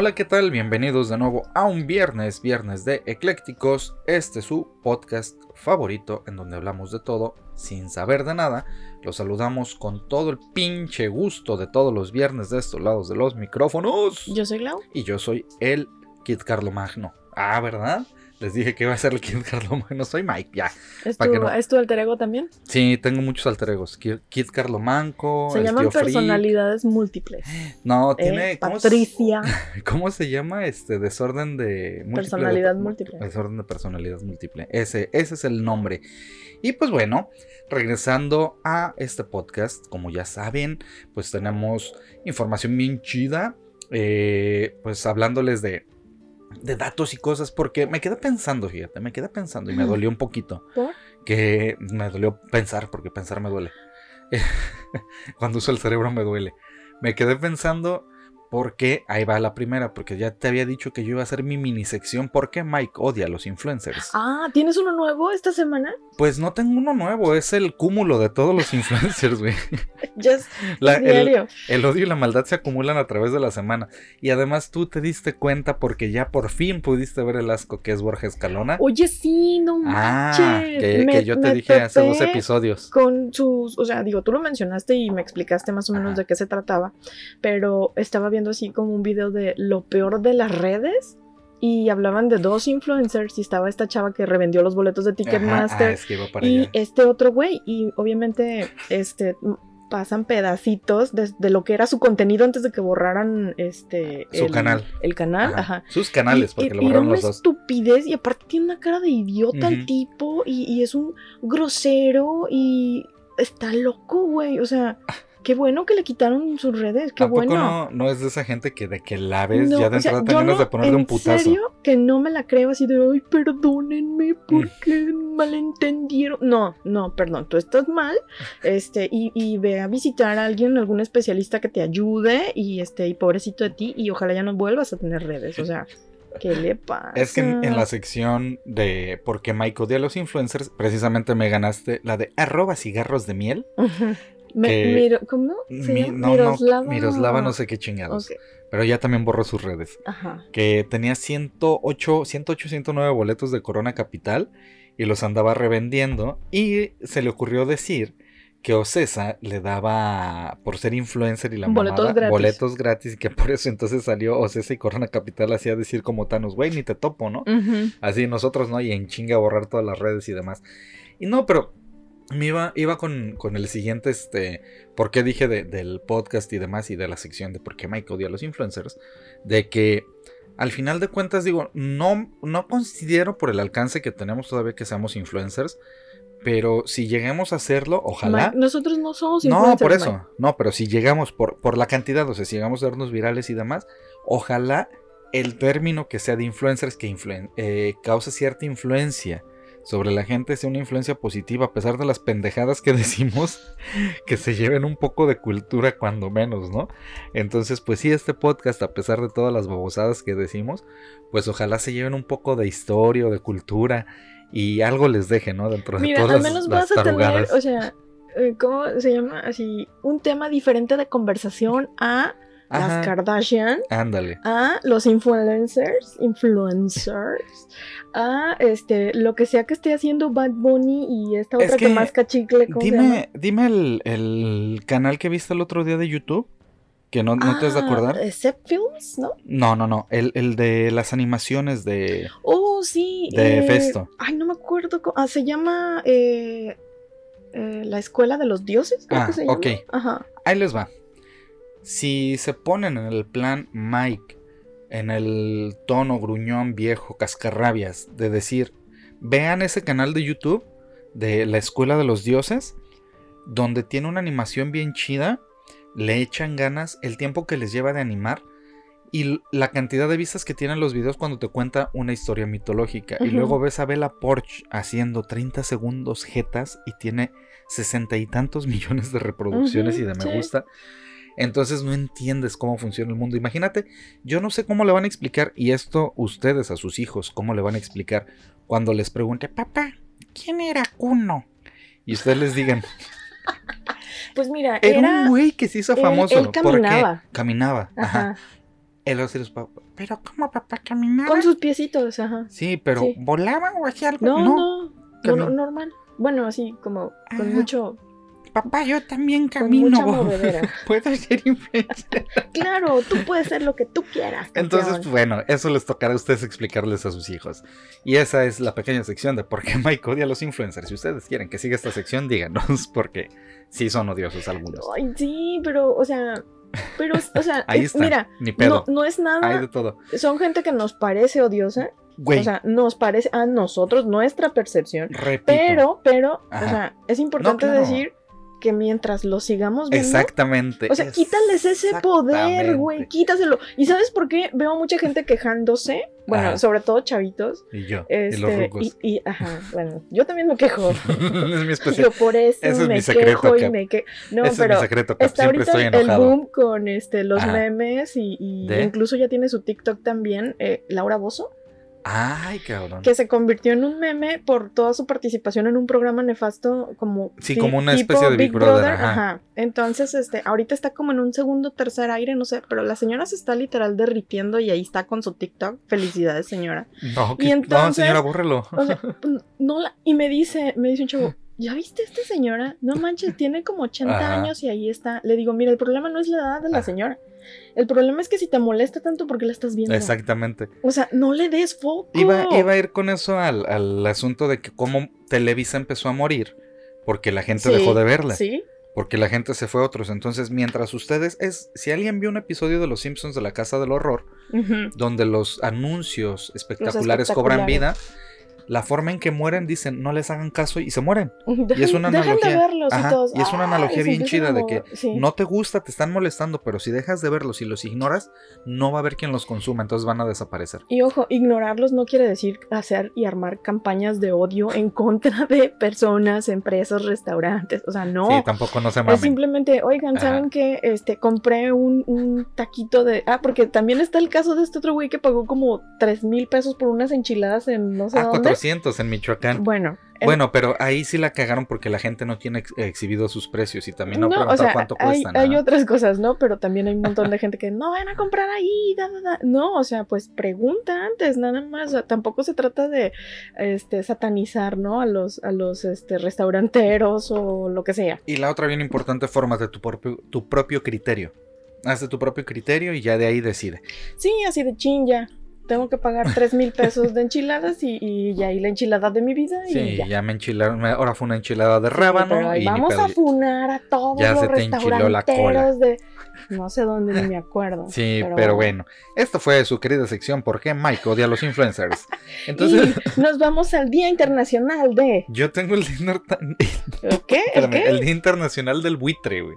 Hola, ¿qué tal? Bienvenidos de nuevo a un viernes, viernes de Eclécticos. Este es su podcast favorito en donde hablamos de todo sin saber de nada. Los saludamos con todo el pinche gusto de todos los viernes de estos lados de los micrófonos. Yo soy Lau. Y yo soy el Kid Carlo Magno. Ah, ¿verdad? Les dije que iba a ser el Kid Carlomagno. Soy Mike, ya. ¿Es tu, alter ego también? Sí, tengo muchos alter egos. Kid, Carlomanco. Se llaman personalidades múltiples. No, tiene. Eh, Patricia. ¿Cómo se llama? Este desorden de. personalidad múltiple. Desorden de personalidad múltiple. Ese, ese es el nombre. Y pues bueno, regresando a este podcast, como ya saben, pues tenemos información bien chida. Eh, pues hablándoles de de datos y cosas, porque me quedé pensando, fíjate, me quedé pensando y me dolió un poquito. Que me dolió pensar, porque pensar me duele. Cuando uso el cerebro me duele. Me quedé pensando porque ahí va la primera, porque ya te había dicho que yo iba a hacer mi mini sección. ¿Por qué Mike odia a los influencers? Ah, ¿tienes uno nuevo esta semana? Pues no tengo uno nuevo, es el cúmulo de todos los influencers, güey. el, el, odio y la maldad se acumulan a través de la semana. Y además tú te diste cuenta porque ya por fin pudiste ver el asco que es Borges Escalona. Oye, sí, no ah, manches. Ah, que, yo te dije hace dos episodios. Con sus, o sea, digo, tú lo mencionaste y me explicaste más o menos de qué se trataba, pero estaba viendo así como un video de lo peor de las redes y hablaban de dos influencers y estaba esta chava que revendió los boletos de Ticketmaster ah, y este otro güey y obviamente este pasan pedacitos de, lo que era su contenido antes de que borraran este su canal. el canal ajá. sus canales porque lo borraron los dos. estupidez y aparte tiene una cara de idiota el tipo y, y es un grosero y está loco güey o sea Qué bueno que le quitaron sus redes, qué bueno. No, no es de esa gente que de que la ves ya de entrada te de ponerle un putazo. ¿En serio? Que no me la creo así de, ay, perdónenme porque mm. malentendieron. No, no, perdón, tú estás mal. Este, y, y, ve a visitar a alguien, algún especialista que te ayude y este, y pobrecito de ti, y ojalá ya no vuelvas a tener redes. O sea, ¿Qué le pasa? Es que en, la sección de por qué Mike odia a los influencers, precisamente me ganaste la de arroba cigarros de miel. ¿Cómo? Miroslava. No, Miroslava no sé qué chingados. Pero ya también borró sus redes. Ajá. Que tenía 108, 108, 109 boletos de Corona Capital y los andaba revendiendo. Y se le ocurrió decir que Ocesa le daba, por ser influencer y la boletos gratis. boletos gratis, y que por eso entonces salió Ocesa y Corona Capital hacía decir como Thanos, güey, ni te topo, ¿no? Así nosotros, ¿no? Y en chinga borrar todas las redes y demás. Y no, pero me iba, iba con, el siguiente, este, por qué dije del podcast y demás y de la sección de por qué Mike odia a los influencers, de que al final de cuentas digo, no, no considero por el alcance que tenemos todavía que seamos influencers, pero si lleguemos a hacerlo, ojalá. nosotros no somos influencers. No, por eso, no, pero si llegamos por, por la cantidad, o sea, si llegamos a darnos virales y demás, ojalá el término que sea de influencers que eh, cause cierta influencia sobre la gente sea una influencia positiva, a pesar de las pendejadas que decimos, que se lleven un poco de cultura cuando menos, ¿no? Entonces, pues sí, este podcast, a pesar de todas las babosadas que decimos, pues ojalá se lleven un poco de historia o de cultura y algo les deje, ¿no? Dentro de Mira, todas al menos vas a tener, o sea, eh, ¿cómo se llama? Así, un tema diferente de conversación a las Kardashian, ándale, a los influencers, influencers, a este, lo que sea que esté haciendo Bad Bunny y esta otra que, más cachicle. Dime, dime el, canal que viste el otro día de YouTube. Que no, no te has de ah, acordar. Except Films, ¿no? No, no, no. El, de las animaciones de. Oh, sí. De eh, Festo. Ay, no me acuerdo. Ah, se llama. Eh, eh, la Escuela de los Dioses, creo ah, que se llama. Ok. Ajá. Ahí les va. Si se ponen en el plan Mike, en el tono gruñón viejo, cascarrabias, de decir, vean ese canal de YouTube de la Escuela de los Dioses, donde tiene una animación bien chida, le echan ganas, el tiempo que les lleva de animar y la cantidad de vistas que tienen los videos cuando te cuenta una historia mitológica. Y luego ves a Bella Porsche haciendo 30 segundos jetas y tiene sesenta y tantos millones de reproducciones y de me sí. gusta. Entonces no entiendes cómo funciona el mundo. Imagínate, yo no sé cómo le van a explicar, y esto ustedes a sus hijos, cómo le van a explicar cuando les pregunte, papá, ¿quién era Kuno? Y ustedes les digan, Pues mira, era, era. un güey que se hizo famoso. él caminaba. Porque caminaba. Ajá. Ajá. Él pero ¿cómo papá caminaba? Con sus piecitos, ajá. Sí, pero Sí. ¿volaba o hacía algo? No, No, no. no, normal. Bueno, así como con Ajá. mucho. Papá, yo también camino. Puedo ser influencer. Claro, tú puedes ser lo que tú quieras. Entonces, campeón. bueno, eso les tocará a ustedes explicarles a sus hijos. Y esa es la pequeña sección de por qué Mike odia a los influencers. Si ustedes quieren que siga esta sección, díganos, porque sí son odiosos algunos. Ay, sí, pero, o sea. Pero, o sea, Ahí eh, está, mira, ni pedo. no, no es Hay nada. de todo. Son gente que nos parece odiosa. Güey, O sea, nos parece a nosotros, nuestra percepción. repito. Pero, pero, Ajá. o sea, es importante claro. decir que mientras lo sigamos viendo. Exactamente. O sea, quítales ese poder, güey, quítaselo. ¿Y sabes por qué? Veo mucha gente quejándose, bueno, Ajá. sobre todo chavitos. Y yo, y los Este, rucos. y, y- ajá, bueno, yo también me quejo. es mi. Yo por eso es me mi secreto, quejo y me quejo. No, pero es mi secreto, está ahorita estoy el boom con este los Ajá. memes y, incluso ya tiene su TikTok también, eh, Laura Bozo, Ay, cabrón. que se convirtió en un meme por toda su participación en un programa nefasto como Sí, como una tipo especie de Big Brother, ajá. Entonces, este, ahorita está como en un segundo, tercer aire, no sé, pero la señora se está literal derritiendo y ahí está con su TikTok. Felicidades, señora. No, Y que- no, entonces- señora, bórrelo. O sea, no la, y me dice, me dice un chavo, ¿ya viste a esta señora? No manches, tiene como 80 Ajá. años y ahí está. Le digo, mira, el problema no es la edad de la señora. El problema es que si te molesta tanto porque la estás viendo. Exactamente. O sea, no le des foco. Iba, iba a ir con eso al, al asunto de que cómo Televisa empezó a morir. Porque la gente Sí, dejó de verla. Sí. Porque la gente se fue a otros. Entonces, mientras ustedes es. Si alguien vio un episodio de Los Simpsons de la Casa del Horror, donde los anuncios espectaculares cobran vida, la forma en que mueren dicen no les hagan caso y se mueren. Dejen, es una analogía. de verlos Ajá, y todos. y es una "Ay, analogía bien chida de que mover". Sí. No te gusta, te están molestando, pero si dejas de verlos y los ignoras, no va a haber quien los consuma, entonces van a desaparecer. Y ojo, ignorarlos no quiere decir hacer y armar campañas de odio en contra de personas, empresas, restaurantes. O sea, no. Sí, tampoco no se Es mamen. simplemente, oigan, Ajá. ¿saben que Este, compré un, un taquito de. Ah, porque también está el caso de este otro güey que pagó como 3 mil pesos por unas enchiladas en no sé Ah, dónde. 400 en Michoacán. Bueno, el- Bueno, pero ahí sí la cagaron porque la gente no tiene ex- exhibido sus precios y también no, no, o preguntó sea, cuánto hay, cuestan. hay ¿no? otras cosas, ¿no? Pero también hay un montón de gente que no van a comprar ahí, da, da, da". No, o sea, pues pregunta antes, nada más. O sea, tampoco se trata de este satanizar, ¿no? A los, a los este, restauranteros o lo que sea. Y la otra bien importante, fórmate tu propio, tu propio criterio. Haz de tu propio criterio y ya de ahí decide. Sí, así de chin ya. Tengo que pagar 3 mil pesos de enchiladas y, y ya, y la enchilada de mi vida y Sí, ya. ya. me enchilaron. Ahora fue una enchilada de rábano. ahí y vamos a funar a todos Ya los se la de no sé dónde ni me acuerdo. Sí, pero, bueno. Esto fue su querida sección ¿Por qué Mike odia a los influencers? Entonces, Y nos vamos al Día Internacional de yo tengo el día, el día internacional del buitre, güey.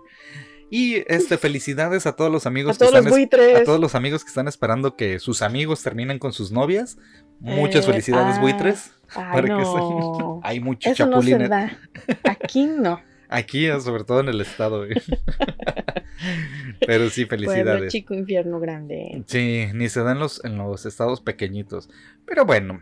Y este, felicidades a todos los amigos todos que los están es- buitres. a todos los amigos que están esperando que sus amigos terminen con sus novias. Muchas Eh, felicidades, ah, buitres. Ay, para que no. Hay mucho Eso no se chapulines. Aquí no. Aquí, eh, sobre todo en el estado. Pero sí, Pueblo felicidades. chico, infierno grande. Sí, ni se da en los, en los estados pequeñitos. Pero bueno,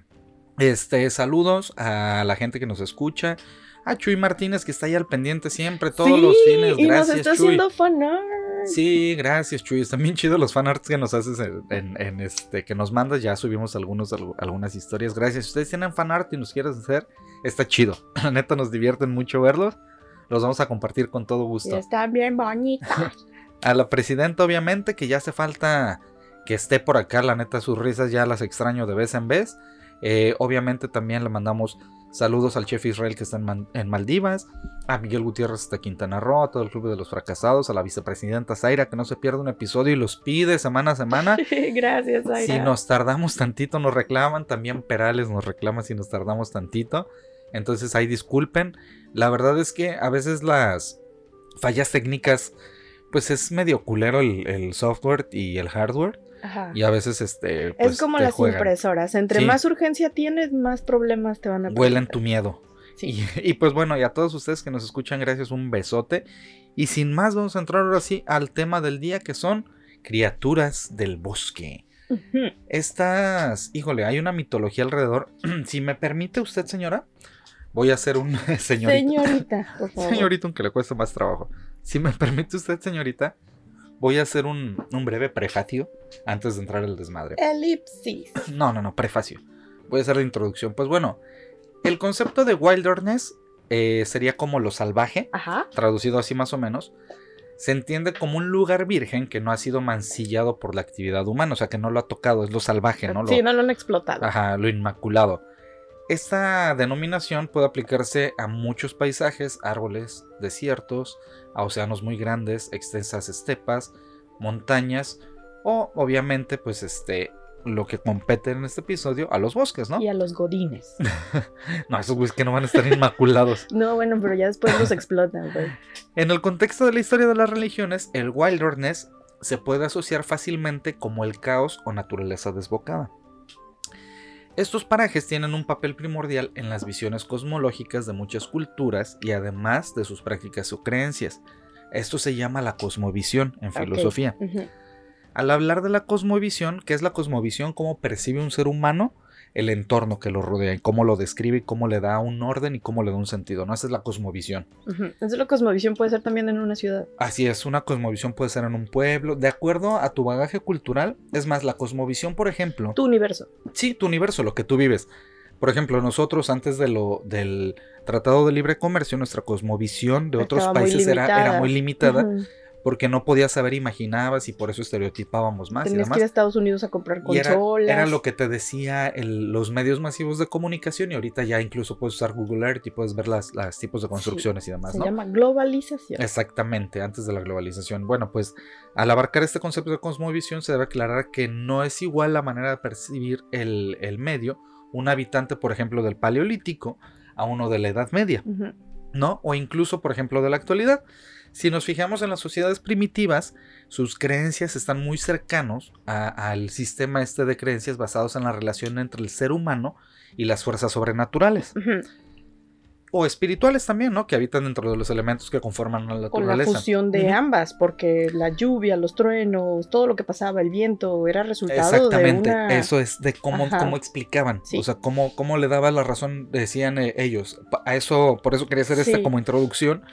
este, saludos a la gente que nos escucha. A Chuy Martínez, que está ahí al pendiente siempre, todos Sí, los fines. Y nos Gracias, está Chuy. haciendo fanart. Sí, gracias, Chuy. Están bien chidos los fanarts que nos haces en, en- en este, que nos mandas. Ya subimos algunos, algu- algunas historias. Gracias. Si ustedes tienen fanart y nos quieren hacer, está chido. La neta nos divierten mucho verlos. Los vamos a compartir con todo Y gusto. está bien bonita. A la presidenta, obviamente, que ya hace falta que esté por acá. La neta, sus risas ya las extraño de vez en vez. Eh, obviamente también le mandamos saludos al chef Israel que está en, Man- en Maldivas, a Miguel Gutiérrez hasta Quintana Roo, a todo el Club de los Fracasados, a la vicepresidenta Zaira que no se pierde un episodio y los pide semana a semana. Gracias, Zaira. Si nos tardamos tantito nos reclaman, también Perales nos reclama si nos tardamos tantito. Entonces ahí disculpen. La verdad es que a veces las, fallas técnicas, pues es medio culero el, el software y el hardware. Ajá. Y a veces este. es pues, como te las juegan. impresoras. Entre Sí. más urgencia tienes, más problemas te van a Huelen presentar. tu miedo. Sí. Y, y pues bueno, y a todos ustedes que nos escuchan, gracias, un besote. Y sin más, vamos a entrar ahora sí al tema del día que son criaturas del bosque. Ujú. Estas, híjole, hay una mitología alrededor. si me permite usted, señora, voy a hacer un señorita. Señorita, por favor. Señorita, aunque le cueste más trabajo. Si me permite usted, señorita, voy a hacer un, un breve prefacio antes de entrar al desmadre. Elipsis. No, no, no, prefacio. Voy a hacer la introducción. Pues bueno, el concepto de wilderness eh, sería como lo salvaje, Ajá. traducido así más o menos. Se entiende como un lugar virgen que no ha sido mancillado por la actividad humana, o sea que no lo ha tocado, es lo salvaje, ¿no? Lo, Sí, no lo han explotado. Ajá, lo inmaculado. Esta denominación puede aplicarse a muchos paisajes, árboles, desiertos, a océanos muy grandes, extensas estepas, montañas o obviamente pues este lo que compete en este episodio a los bosques, ¿no? Y a los godines. No, esos güeyes que no van a estar inmaculados. No, bueno, pero ya después los explotan, güey. En el contexto de la historia de las religiones, el wilderness se puede asociar fácilmente como el caos o naturaleza desbocada. Estos parajes tienen un papel primordial en las visiones cosmológicas de muchas culturas y además de sus prácticas o creencias. Esto se llama la cosmovisión en filosofía. Al hablar de la cosmovisión, ¿qué es la cosmovisión? ¿Cómo percibe un ser humano el entorno que lo rodea? y ¿Cómo lo describe? y ¿Cómo le da un orden y cómo le da un sentido? ¿no? Esa es la cosmovisión. Ujú. Entonces la cosmovisión puede ser también en una ciudad. Así es, una cosmovisión puede ser en un pueblo, de acuerdo a tu bagaje cultural. Es más, la cosmovisión, por ejemplo, Tu universo. sí, tu universo, lo que tú vives. Por ejemplo, nosotros antes de lo, del Tratado de Libre Comercio, nuestra cosmovisión de otros muy países era, era muy limitada. Porque no podías saber, imaginabas y por eso estereotipábamos más y Tenías demás. que ir a Estados Unidos a comprar era, consolas. era lo que te decía el- los medios masivos de comunicación y ahorita ya incluso puedes usar Google Earth y puedes ver las, las tipos de construcciones y demás, Se ¿no? llama globalización. Exactamente, antes de la globalización. Bueno, pues al abarcar este concepto de cosmovisión se debe aclarar que no es igual la manera de percibir el, el medio un habitante, por ejemplo, del Paleolítico a uno de la Edad Media. ¿no? O incluso, por ejemplo, de la actualidad. Si nos fijamos en las sociedades primitivas, sus creencias están muy cercanos al sistema este de creencias basados en la relación entre el ser humano y las fuerzas sobrenaturales. O espirituales también, ¿no? Que habitan dentro de los elementos que conforman la Con la naturaleza. fusión de ambas, porque la lluvia, los truenos, todo lo que pasaba, el viento, era resultado Exactamente, de una... eso es de cómo, cómo explicaban, Sí. o sea, cómo, cómo le daba la razón, decían eh, ellos. A eso, por eso quería hacer esta como introducción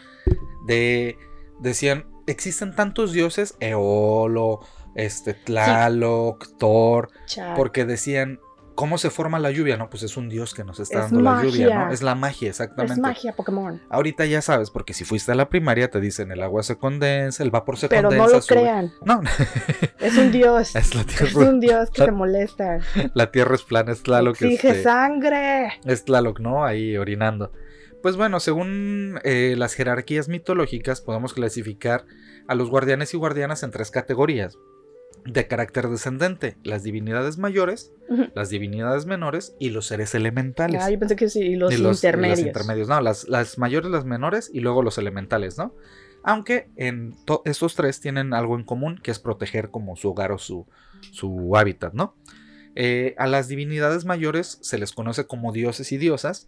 de, decían, existen tantos dioses, Eolo, este, Tlaloc, Thor, porque decían, ¿cómo se forma la lluvia? No, pues es un dios que nos está Es dando la lluvia. ¿no? Es la magia, exactamente. es magia Pokémon. Ahorita ya sabes, porque si fuiste a la primaria te dicen el agua se condensa, el vapor se Pero condensa. no lo sube". crean, No, es un dios. es la Es tierra. un dios que la- se molesta. La tierra es plana, es Tlaloc. Exige este, sangre. es Tlaloc, ¿no? Ahí orinando. Pues bueno, según eh, las jerarquías mitológicas, podemos clasificar a los guardianes y guardianas en tres categorías. De carácter descendente, las divinidades mayores, las divinidades menores y los seres elementales. Ah, yo pensé que sí, los, Y los- y intermedios. los intermedios, no, las, las mayores, las menores y luego los elementales, ¿no? Aunque en to- estos tres tienen algo en común, que es proteger como su hogar o su, su hábitat, ¿no? Eh, a las divinidades mayores se les conoce como dioses y diosas,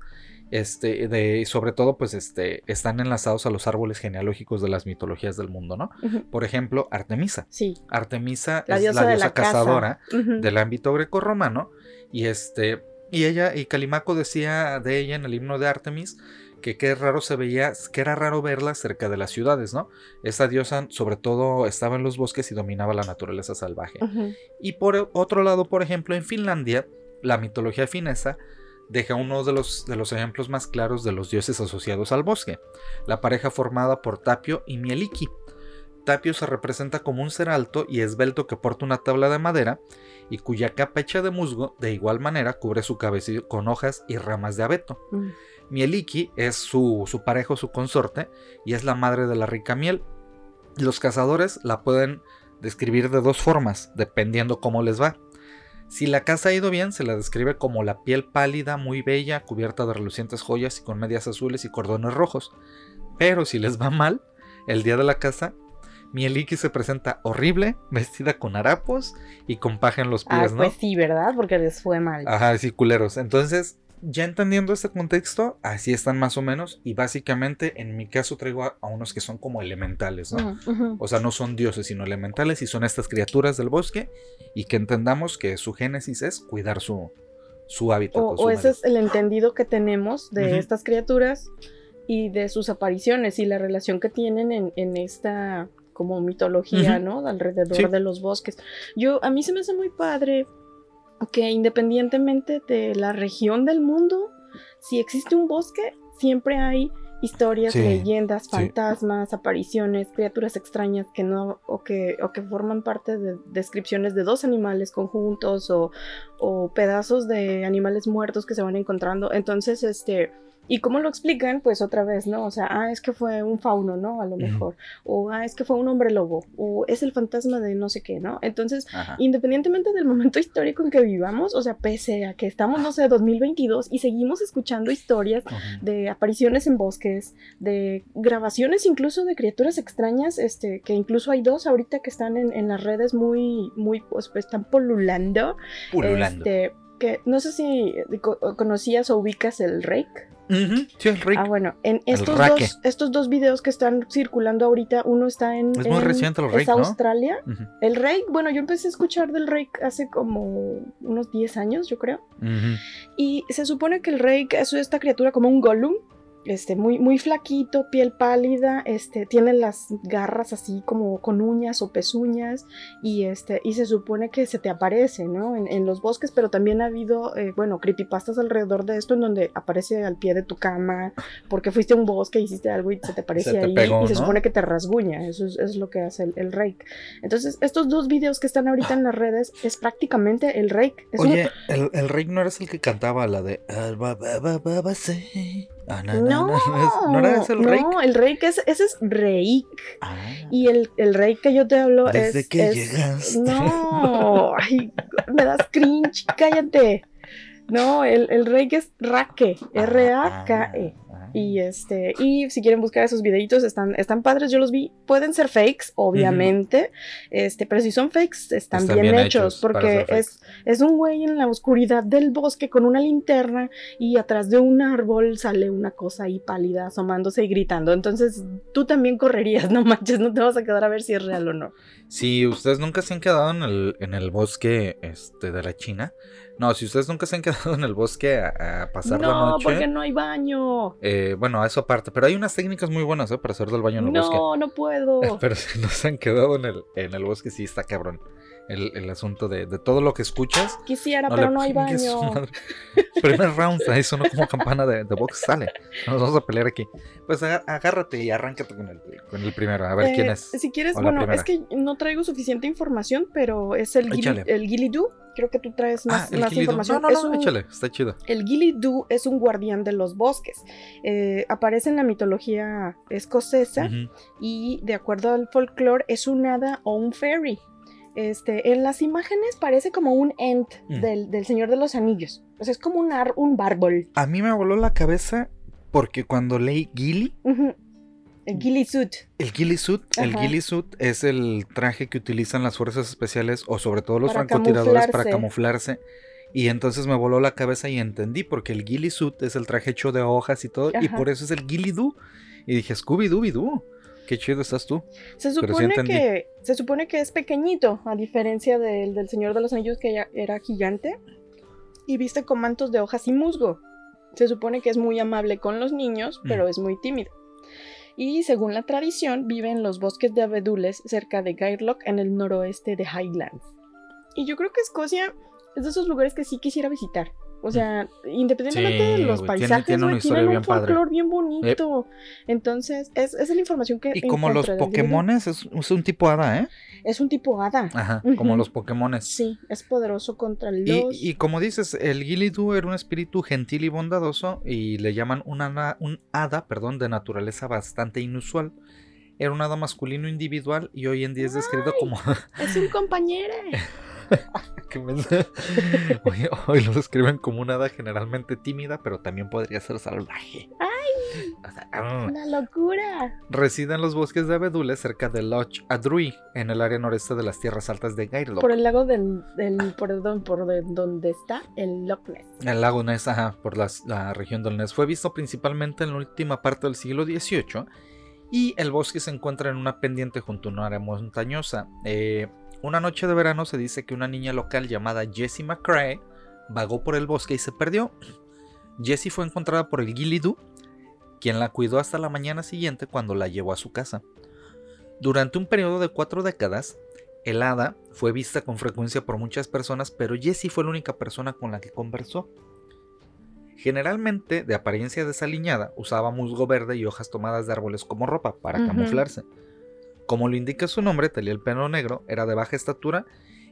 este, de, sobre todo, pues, este, están enlazados a los árboles genealógicos de las mitologías del mundo, ¿no? Por ejemplo, Artemisa. Sí, Artemisa la es diosa la diosa la cazadora del ámbito grecorromano y este y ella y Calimaco decía de ella en el himno de Artemis que qué raro se veía, que era raro verla cerca de las ciudades, ¿no? Esta diosa sobre todo estaba en los bosques y dominaba la naturaleza salvaje. Y por otro lado, por ejemplo, en Finlandia, la mitología finesa deja uno de los, de los ejemplos más claros de los dioses asociados al bosque, la pareja formada por Tapio y Mieliki. Tapio se representa como un ser alto y esbelto que porta una tabla de madera y cuya capa hecha de musgo de igual manera cubre su cabeza con hojas y ramas de abeto. Mm. Mieliki es su, su pareja o su consorte y es la madre de la rica miel. Los cazadores la pueden describir de dos formas, dependiendo cómo les va. Si la caza ha ido bien, se la describe como la piel pálida, muy bella, cubierta de relucientes joyas y con medias azules y cordones rojos. Pero si les va mal, el día de la casa, Mieliki se presenta horrible, vestida con harapos y con paja en los Ah, pies, ¿no? pues sí, ¿verdad? Porque les fue mal. Ajá, sí, culeros. Entonces, ya entendiendo este contexto, así están más o menos. Y básicamente, en mi caso, traigo a, a unos que son como elementales, ¿no? Ujú, ujú. O sea, no son dioses, sino elementales y son estas criaturas del bosque. Y que entendamos que su génesis es cuidar su, su hábitat. O, su o ese es el entendido que tenemos de Ujú. estas criaturas y de sus apariciones y la relación que tienen en, en esta como mitología, Ujú. ¿no? Alrededor Sí. de los bosques. Yo, a mí se me hace muy padre que independientemente de la región del mundo, si existe un bosque, siempre hay historias, Sí, leyendas, sí. fantasmas, apariciones, criaturas extrañas que no, o que, o que forman parte de descripciones de dos animales conjuntos o, o pedazos de animales muertos que se van encontrando. Entonces, este, ¿y cómo lo explican? Pues otra vez, ¿no? O sea, ah, es que fue un fauno, ¿no? A lo mejor. O ah, es que fue un hombre lobo. O es el fantasma de no sé qué, ¿no? Entonces, Ajá. independientemente del momento histórico en que vivamos, o sea, pese a que estamos, no sé, 2022 y seguimos escuchando historias de apariciones en bosques, de grabaciones incluso de criaturas extrañas, este, que incluso hay dos ahorita que están en, en las redes muy, muy, pues, pues, están polulando. Pululando. Este, que no sé si co- conocías o ubicas el rake. Sí, Rick. Ah, bueno, en estos dos, estos dos videos que están circulando ahorita, uno está en, Es muy en- reciente el es rake, ¿no? Australia. El rake, bueno, yo empecé a escuchar del rake hace como unos 10 años, yo creo. Y se supone que el rake es esta criatura como un golem, este, muy, muy flaquito, piel pálida, este, tiene las garras así como con uñas o pezuñas, y este, y se supone que se te aparece, ¿no? En, en los bosques, pero también ha habido, eh, bueno, creepypastas alrededor de esto, en donde aparece al pie de tu cama, porque fuiste a un bosque, hiciste algo y se te aparece Se te ahí, pegó, y se ¿no? supone que te rasguña, eso es, es lo que hace el, el rake. Entonces, estos dos videos que están ahorita en las redes es prácticamente el rake. Es un- Oye, el, el Rick no eres el que cantaba la de. "Ah. Ah, na, na, No, na". ¿No era ese el Rick? No, el rey que es, ese es Reik. Ah, Y el, el rey que yo te hablo Desde es. que es- llegaste. No, ay, me das cringe, cállate. No, el, el rey que es Raque, R-A-K-E. Y este, y si quieren buscar esos videitos, están, están padres, yo los vi. Pueden ser fakes, obviamente. Este, pero si son fakes, están, Están bien, bien hechos. porque es, es un güey en la oscuridad del bosque con una linterna y atrás de un árbol sale una cosa ahí pálida asomándose y gritando. Entonces tú también correrías, no manches, no te vas a quedar a ver si es real o no. Si ustedes nunca se han quedado en el, en el bosque este, de la China. No, si ustedes nunca se han quedado en el bosque a, a pasar la No, noche. porque no hay baño. eh, bueno, eso aparte. Pero hay unas técnicas muy buenas ¿eh? para hacer del baño en el bosque. No, no puedo. Pero si no se han quedado en el, en el bosque, sí está cabrón. El, el asunto de, de todo lo que escuchas. Quisiera, no pero no hay baño. Primer round, ahí sonó como campana de, de box. Sale. Nos vamos a pelear aquí. Pues agárrate y arráncate con el, con el primero. A ver Eh, quién es. Si quieres, bueno, es que no traigo suficiente información, pero es el Gilly, Échale. el Gilly Doo. Creo que tú traes Ah, más, el más información. No, no, Es no, un- échale. Está chido. El Gilly Doo es un guardián de los bosques. Eh, aparece en la mitología escocesa Ujú. y, de acuerdo al folclore, es un hada o un fairy. Este, en las imágenes parece como un ent Mm. del, del Señor de los Anillos. O sea, es como un, ar, un bárbol. A mí me voló la cabeza porque cuando leí Gilly. El Gilly Suit. el Gilly Suit, el. Gilly Suit es el traje que utilizan las fuerzas especiales o sobre todo los Para francotiradores para camuflarse. Y entonces me voló la cabeza y entendí porque el Gilly Suit es el traje hecho de hojas y todo y por eso es el Gilly Doo. Y dije, Scooby Dooby Doo. Qué chido estás tú. Se sí supone que se supone que es pequeñito, a diferencia del, del Señor de los Anillos que ya era gigante y viste con mantos de hojas y musgo. Se supone que es muy amable con los niños, Mm. pero es muy tímido. Y según la tradición, vive en los bosques de abedules cerca de Gairloch en el noroeste de Highlands. Y yo creo que Escocia es de esos lugares que sí quisiera visitar. O sea, independientemente Sí, de los tiene- paisajes, tiene tienen un folclore bien bonito. Entonces, es, esa es la información que Y como los. Pokémones, es, es un tipo hada, ¿eh? Es un tipo hada. Ajá, como los Pokémones. Sí, es poderoso contra Y, los. y como dices, el Gilidú era un espíritu gentil y bondadoso y le llaman un hada, un hada perdón, de naturaleza bastante inusual. Era un hada masculino individual y hoy en día es descrito como... Es un compañero. que me- hoy, hoy lo describen como un hada generalmente tímida, pero también podría ser salvaje. O sea, ah. ¡Una locura! Reside en los bosques de abedules cerca de Loch Adrui, en el área noreste de las tierras altas de Gairloch. Por el lago del, del por, el don- por de- donde está el Loch Ness. El lago Ness, ajá, por las- la región del Ness, fue visto principalmente en la última parte del siglo XVIII y el bosque se encuentra en una pendiente junto a una área montañosa. Eh, una noche de verano se dice que una niña local llamada Jessie McCrae vagó por el bosque y se perdió. Jessie fue encontrada por el Gillidu, quien la cuidó hasta la mañana siguiente cuando la llevó a su casa. Durante un periodo de cuatro décadas, el hada fue vista con frecuencia por muchas personas, pero Jessie fue la única persona con la que conversó. Generalmente, de apariencia desaliñada, usaba musgo verde y hojas tomadas de árboles como ropa para camuflarse. Como lo indica su nombre, tenía el pelo negro, era de baja estatura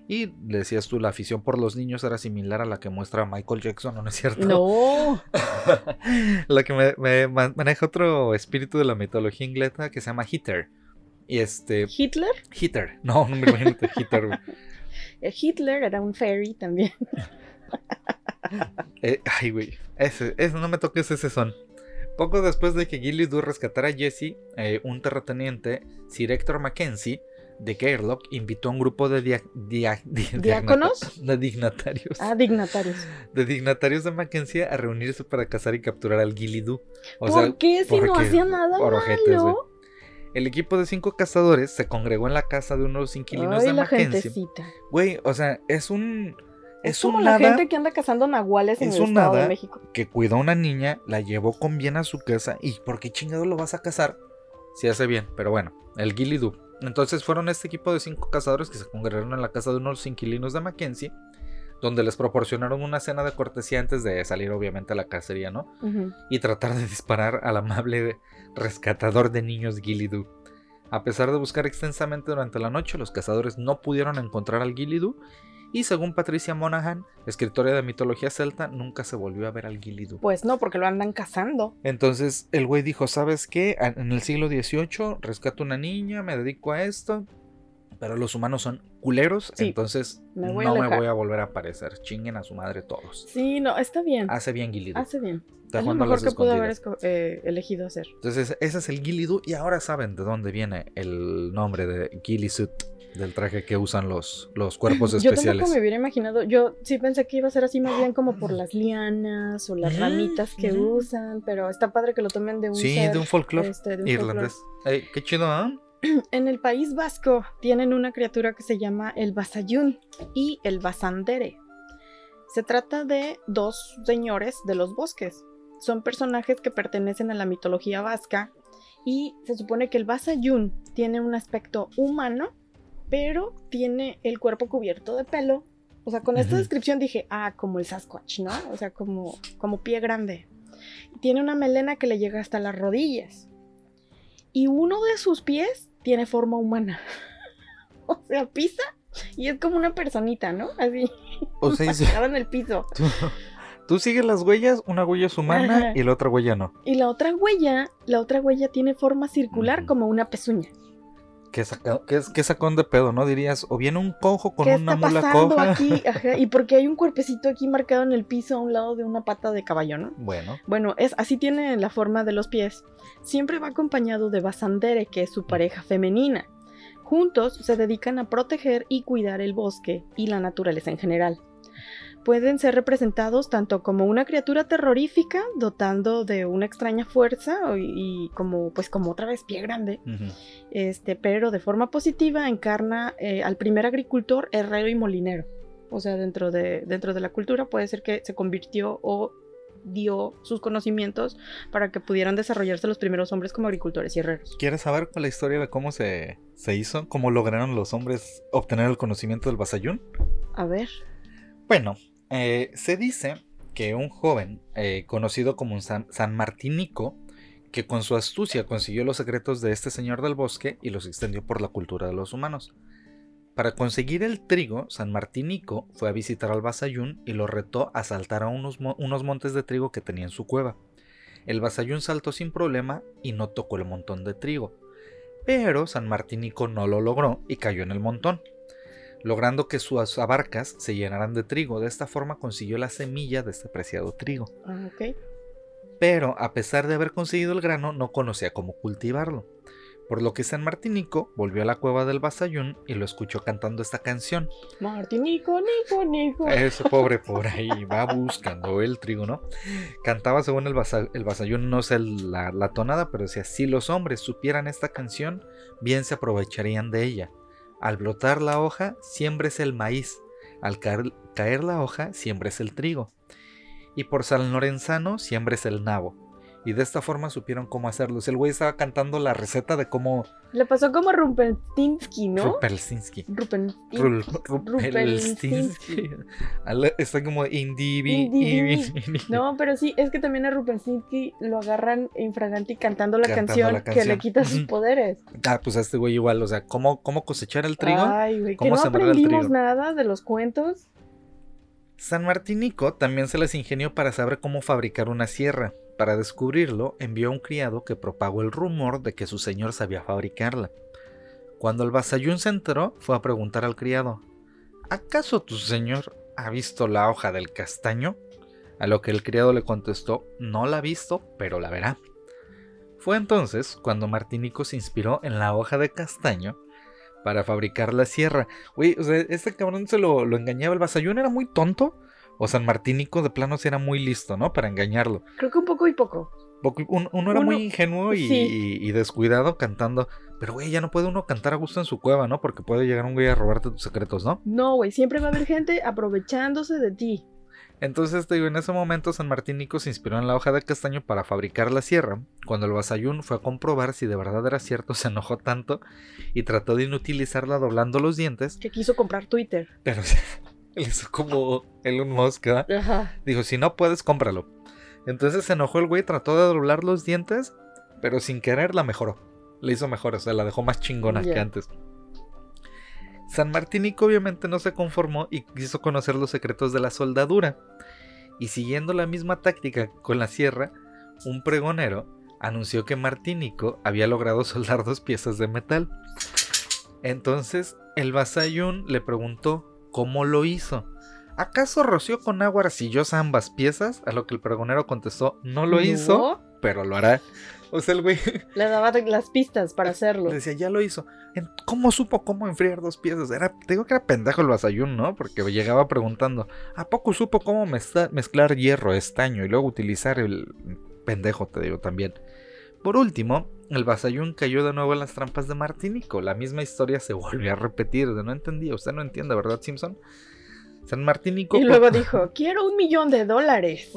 y le decías tú, la afición por los niños era similar a la que muestra Michael Jackson, ¿no, ¿No es cierto? No. la que me, me man- maneja otro espíritu de la mitología inglesa que se llama Hitler. Y este, Hitler. Hitler, no, no me imagínate, Hitler. Eh, Hitler era un fairy también. Eh, ay, güey. Ese, ese, no me toques ese son. Poco después de que Gillidu rescatara a Jesse, eh, un terrateniente, Sir Hector Mackenzie, de Gairloch, invitó a un grupo de, dia- dia- di- ¿Diáconos? de dignatarios. Ah, dignatarios. De dignatarios de Mackenzie a reunirse para cazar y capturar al Gillidu. O ¿Por sea, qué si no hacía nada por ojetes, güey. malo? el equipo de cinco cazadores se congregó en la casa de unos inquilinos Ay, de la Mackenzie. gentecita. Güey, o sea, es un. Es, Es, como un la gente que anda cazando nahuales en es el un Estado de hada México. que cuidó a una niña, la llevó con bien a su casa. ¿Y por qué chingado lo vas a cazar? Si hace bien, pero bueno, el Gillidu. Entonces fueron este equipo de cinco cazadores que se congregaron en la casa de unos inquilinos de Mackenzie, donde les proporcionaron una cena de cortesía antes de salir, obviamente, a la cacería, ¿no? Y tratar de disparar al amable rescatador de niños Gillidu. A pesar de buscar extensamente durante la noche, los cazadores no pudieron encontrar al Gillidu y según Patricia Monaghan, escritora de mitología celta, nunca se volvió a ver al Gillidu. Pues no, porque lo andan cazando. Entonces el güey dijo, ¿sabes qué? En el siglo XVIII rescato una niña, me dedico a esto, pero los humanos son culeros, Sí, entonces me no me voy a volver a aparecer. Chinguen a su madre todos. Sí, no, está bien. Hace bien Gillidu. Hace bien. Está es lo mejor que pudo haber eh, elegido hacer. Entonces, ese es el Gillidu. Y ahora saben de dónde viene el nombre de Gillisuit, del traje que usan los, los cuerpos Yo especiales. tampoco me hubiera imaginado. Yo sí pensé que iba a ser así más bien como por las lianas o las Ujú, ramitas que usan, pero está padre que lo tomen de un Sí, ser, de un folclore este, de un irlandés. Qué chido, ¿ah? En el País Vasco tienen una criatura que se llama el Basayún y el Basandere. Se trata de dos señores de los bosques. Son personajes que pertenecen a la mitología vasca y se supone que el Basayún tiene un aspecto humano, pero tiene el cuerpo cubierto de pelo. O sea, con esta descripción dije, ah, como el Sasquatch, ¿no? O sea, como, como pie grande. Tiene una melena que le llega hasta las rodillas. Y uno de sus pies tiene forma humana. o sea, pisa y es como una personita, ¿no? Así, O sea, parada en el piso. tú, tú sigues las huellas, una huella es humana Ajá. y la otra huella no. Y la otra huella, la otra huella tiene forma circular como una pezuña. ¿Qué, saca- qué, qué sacón de pedo, no? Dirías, o viene un cojo con ¿Qué una está mula pasando coja. aquí? Ajá, y porque hay un cuerpecito aquí marcado en el piso a un lado de una pata de caballo, ¿no? Bueno, Bueno, es así tiene la forma de los pies. Siempre va acompañado de Basandere, que es su pareja femenina. Juntos se dedican a proteger y cuidar el bosque y la naturaleza en general. Pueden ser representados tanto como una criatura terrorífica, dotando de una extraña fuerza y como pues como otra vez pie grande, este, pero de forma positiva encarna eh, al primer agricultor, herrero y molinero. O sea, dentro de, dentro de la cultura puede ser que se convirtió o dio sus conocimientos para que pudieran desarrollarse los primeros hombres como agricultores y herreros. ¿quieres saber la historia de cómo se, se hizo? ¿Cómo lograron los hombres obtener el conocimiento del basayún? A ver. Bueno, eh, se dice que un joven eh, conocido como San, Martinico, que con su astucia consiguió los secretos de este señor del bosque y los extendió por la cultura de los humanos. Para conseguir el trigo, San Martinico fue a visitar al Basayún y lo retó a saltar a unos montes de trigo que tenía en su cueva. El Basayún saltó sin problema y no tocó el montón de trigo. Pero San Martinico no lo logró y cayó en el montón logrando que sus abarcas se llenaran de trigo. De esta forma consiguió la semilla de este preciado trigo. Ah, pero a pesar de haber conseguido el grano no conocía cómo cultivarlo. Por lo que San Martinico volvió a la cueva del Basayún y lo escuchó cantando esta canción. Martinico, Nico, Nico. Ese pobre por ahí va buscando el trigo, ¿no? Cantaba según el, basa, el Basayún, no sé la, la tonada, pero decía, si los hombres supieran esta canción, bien se aprovecharían de ella. Al brotar la hoja, siembres el maíz. Al caer, la hoja, siembres el trigo. Y por San Lorenzano, siembres el nabo y de esta forma supieron cómo hacerlo. El güey estaba cantando la receta de cómo. Le pasó como Rumpelstinsky, ¿no? Rumpelstinsky. Rumpelstinsky. Está como Indivi. No, pero sí, es que también a Rumpelstinsky lo agarran infraganti cantando la, canción, que le quita sus poderes. Ah, pues a este güey igual, o sea, ¿cómo, cómo cosechar el trigo? Ay, güey, que no aprendimos nada de los cuentos. San Martinico también se les ingenió para saber cómo fabricar una sierra. Para descubrirlo, envió a un criado que propagó el rumor de que su señor sabía fabricarla. Cuando el vasallún se enteró, fue a preguntar al criado: ¿Acaso tu señor ha visto la hoja del castaño? A lo que el criado le contestó: No la ha visto, pero la verá. Fue entonces cuando Martinico se inspiró en la hoja de castaño para fabricar la sierra. Uy, o sea, este cabrón se lo, lo engañaba. El vasallón era muy tonto o San Martínico de plano era muy listo, ¿no? Para engañarlo. Creo que un poco y poco. uno, era muy ingenuo y, descuidado cantando. Pero, güey, ya no puede uno cantar a gusto en su cueva, ¿no? Porque puede llegar un güey a robarte tus secretos, ¿no? No, güey, siempre va a haber gente aprovechándose de ti. Entonces, te digo, en ese momento San Martínico se inspiró en la hoja de castaño para fabricar la sierra. Cuando el vasallún fue a comprobar si de verdad era cierto, se enojó tanto y trató de inutilizarla doblando los dientes. Que quiso comprar Twitter. Pero le hizo como Elon Musk, Ajá. Dijo, si no puedes, cómpralo. Entonces se enojó el güey, trató de doblar los dientes, pero sin querer la mejoró. Le hizo mejor, o sea, la dejó más chingona que antes. San Martínico obviamente no se conformó y quiso conocer los secretos de la soldadura. Y siguiendo la misma táctica con la sierra, un pregonero anunció que Martínico había logrado soldar dos piezas de metal. Entonces el vasallón le preguntó ¿Cómo lo hizo? ¿Acaso roció con agua arcillosa ambas piezas? A lo que el pregonero contestó, no lo hizo, pero lo hará. O sea, el güey. Le daba las pistas para hacerlo. Le decía, ya lo hizo. ¿Cómo supo cómo enfriar dos piezas? Era, te digo que era pendejo el vasayún, ¿no? Porque llegaba preguntando, ¿a poco supo cómo mezclar hierro, estaño y luego utilizar el pendejo, te digo también? Por último, el Basayún cayó de nuevo en las trampas de Martínico. La misma historia se volvió a repetir. De no entendía, usted no entiende, ¿verdad, Simpson? San Martínico. Y luego dijo, quiero un millón de dólares.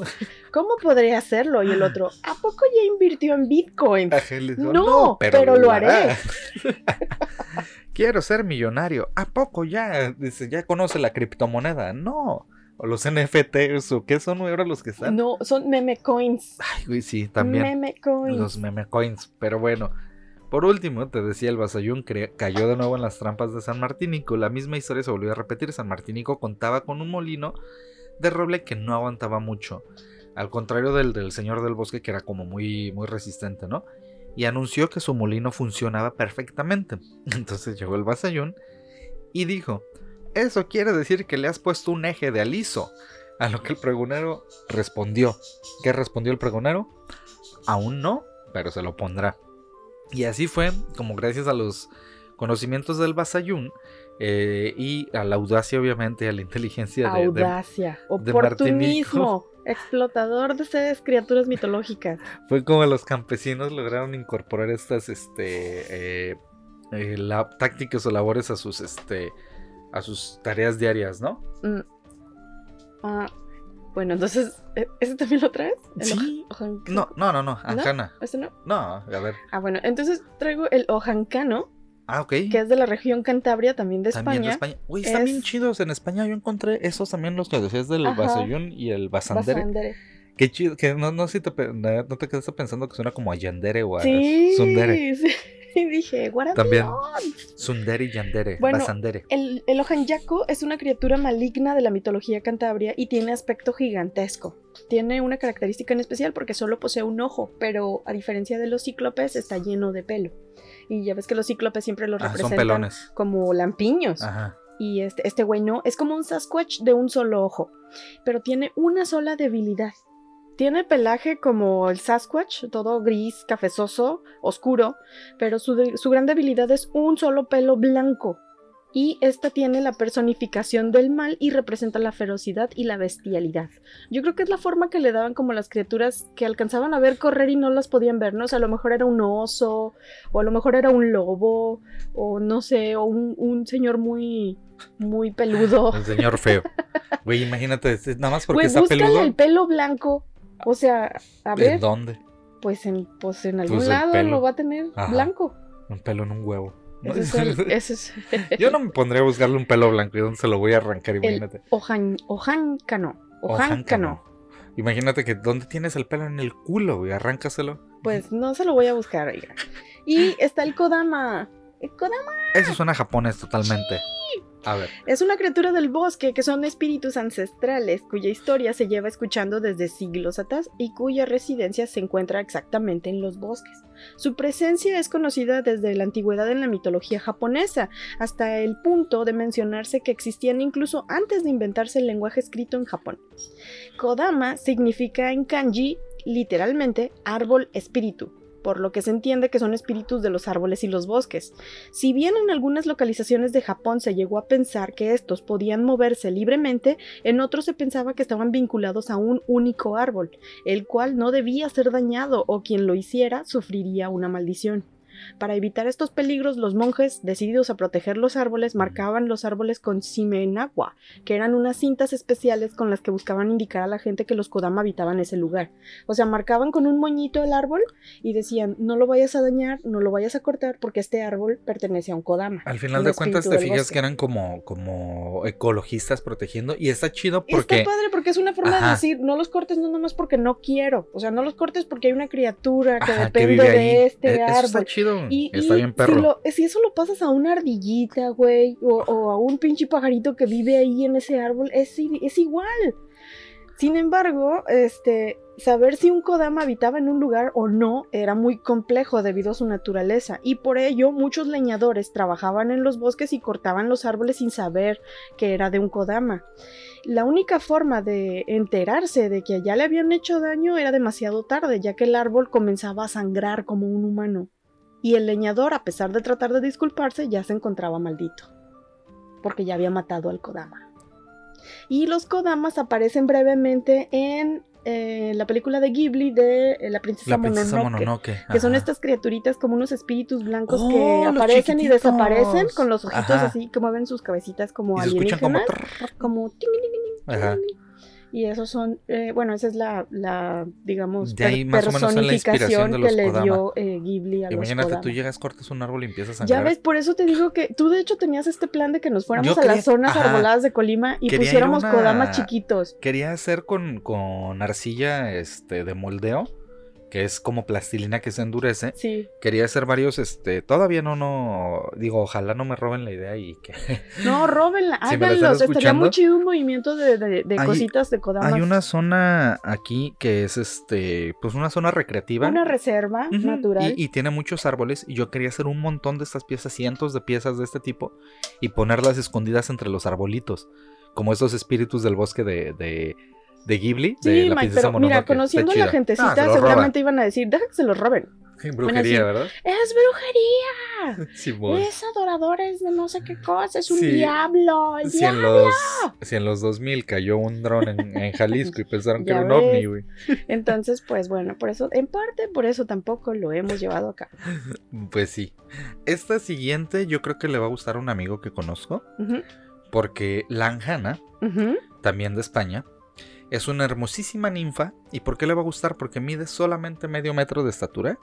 ¿Cómo podría hacerlo? Y el otro, ¿a poco ya invirtió en Bitcoin? no, pero, lo haré. quiero ser millonario. ¿A poco ya? Dice, ya conoce la criptomoneda. No. O los NFTs, o qué son ahora los que están. No, son meme coins. Ay, güey, sí, también. Meme coins. Los meme coins. Pero bueno. Por último, te decía, el Basayún cayó de nuevo en las trampas de San Martínico. La misma historia se volvió a repetir. San Martínico contaba con un molino de roble que no aguantaba mucho. Al contrario del, del señor del bosque, que era como muy, muy resistente, ¿no? Y anunció que su molino funcionaba perfectamente. Entonces llegó el Basayún y dijo: eso quiere decir que le has puesto un eje de aliso. A lo que el pregonero respondió. ¿Qué respondió el pregonero? Aún no, pero se lo pondrá. Y así fue como gracias a los conocimientos del Basayún eh, y a la audacia, obviamente, a la inteligencia de. Audacia, oportunismo, explotador de seres criaturas mitológicas. Fue como los campesinos lograron incorporar estas este, eh, eh, tácticas o labores a sus este, a sus tareas diarias, ¿no? Mm. Ah, bueno, entonces, ¿e-, ¿ese también lo traes? Sí. no, no, no, no, Ancana. ¿Este no? No, a ver. Ah, bueno, entonces traigo el Ojancano. Ah, ok. Que es de la región Cantabria, también de también España. De España. Uy, están bien chidos. En España yo encontré esos también, los que decías del Basayún y el Basandere. Basandere. Qué chido, que no, no, si te, no te quedaste pensando que suena como a Yandere o a sí, Sundere. Sí. Y dije, Guardián. También. Sundere y Yandere. Bueno, El, el Ojanyaco es una criatura maligna de la mitología cantabria y tiene aspecto gigantesco. Tiene una característica en especial porque solo posee un ojo, pero a diferencia de los cíclopes está lleno de pelo. Y ya ves que los cíclopes siempre los ah, representan como lampiños. Ajá. Y este, este güey no, es como un Sasquatch de un solo ojo, pero tiene una sola debilidad Tiene pelaje como el Sasquatch, todo gris, cafezoso, oscuro, pero su, su gran debilidad es un solo pelo blanco. Y esta tiene la personificación del mal y representa la ferocidad y la bestialidad. Yo creo que es la forma que le daban como las criaturas que alcanzaban a ver correr y no las podían ver, ¿no? O sea, a lo mejor era un oso, o a lo mejor era un lobo, o no sé, o un, un señor muy, muy peludo. El señor feo. Güey, imagínate, nada más porque Güey, está peludo. el pelo blanco. O sea, a ver, ¿En dónde? pues en, pues en algún Pues el lado lo va a tener Ajá. blanco. Un pelo en un huevo. es el, ese es Yo no me pondría a buscarle un pelo blanco y dónde se lo voy a arrancar, imagínate. ojan. Ojáncano. Imagínate que dónde tienes el pelo en el culo, güey, arráncaselo. Pues no se lo voy a buscar, oiga. Y está el Kodama. El Kodama Eso suena a japonés totalmente. A ver. es una criatura del bosque que son espíritus ancestrales cuya historia se lleva escuchando desde siglos atrás y cuya residencia se encuentra exactamente en los bosques. Su presencia es conocida desde la antigüedad en la mitología japonesa, hasta el punto de mencionarse que existían incluso antes de inventarse el lenguaje escrito en Japón. Kodama significa en kanji literalmente árbol espíritu, por lo que se entiende que son espíritus de los árboles y los bosques. Si bien en algunas localizaciones de Japón se llegó a pensar que estos podían moverse libremente, en otros se pensaba que estaban vinculados a un único árbol, el cual no debía ser dañado o quien lo hiciera sufriría una maldición. Para evitar estos peligros, los monjes, decididos a proteger los árboles, marcaban los árboles con simenagua, que eran unas cintas especiales con las que buscaban indicar a la gente que los Kodama habitaban ese lugar. O sea, marcaban con un moñito el árbol y decían, no lo vayas a dañar, no lo vayas a cortar, porque este árbol pertenece a un Kodama. Al final de cuentas te fijas que eran como, como ecologistas protegiendo y está chido porque... Está padre porque es una forma Ajá. de decir, no los cortes no nomás porque no quiero. O sea, no los cortes porque hay una criatura que Ajá, depende de este E- Eso está árbol. Chido. Y, está y bien perro. Si, lo- si eso lo pasas a una ardillita, güey, o, o a un pinche pajarito que vive ahí en ese árbol, es, es igual. Sin embargo, este, saber si un Kodama habitaba en un lugar o no era muy complejo debido a su naturaleza, y por ello muchos leñadores trabajaban en los bosques y cortaban los árboles sin saber que era de un Kodama. La única forma de enterarse de que allá le habían hecho daño era demasiado tarde, ya que el árbol comenzaba a sangrar como un humano. Y el leñador, a pesar de tratar de disculparse, ya se encontraba maldito. Porque ya había matado al Kodama. Y los Kodamas aparecen brevemente en eh, la película de Ghibli de eh, La Princesa, La princesa Mononoke. Mononoke. Que son estas criaturitas como unos espíritus blancos Oh, que los aparecen y desaparecen con los ojitos Ajá. así que mueven sus cabecitas como Y como... alienígenas. Como, ting, Ajá. Y esos son, eh, bueno, esa es la, la digamos, De ahí más o menos la personificación que le dio eh, Ghibli a los Imagínate, tú llegas, cortas un árbol y empiezas a Ya sangrar. ves, por eso te digo que tú de hecho tenías este plan de que nos fuéramos Yo a quería- las zonas ajá. arboladas de Colima y pusiéramos una- Kodamas chiquitos. Quería hacer con, con arcilla este, de moldeo, que es como plastilina que se endurece. Sí. Quería hacer varios, este, todavía no, no, digo, ojalá no me roben la idea y que... No, róbenla, Si háganlos. Estaría muy chido un movimiento de, de- de Hay- cositas de Kodamas. Hay una zona aquí que es, este, pues una zona recreativa. Una reserva natural. Y, y tiene muchos árboles y yo quería hacer un montón de estas piezas, cientos de piezas de este tipo y ponerlas escondidas entre los arbolitos, como esos espíritus del bosque de, de, de Ghibli, de Sí, la Mike, pero mira, Mononoke. Conociendo a la gentecita, Ah, se seguramente iban a decir, deja que se los roben. Brujería, decir, ¿verdad? ¡Es brujería! Simón. Es adoradores de no sé qué cosa, es un Sí. diablo. Si en, diablo". los, si en los 2000 cayó un dron en, en Jalisco y pensaron que era un ovni, güey. Entonces, pues bueno, por eso, en parte, por eso tampoco lo hemos llevado a cabo. Pues sí. Esta siguiente yo creo que le va a gustar a un amigo que conozco, porque Lanjana, también de España, es una hermosísima ninfa. ¿Y por qué le va a gustar? Porque mide solamente medio metro de estatura.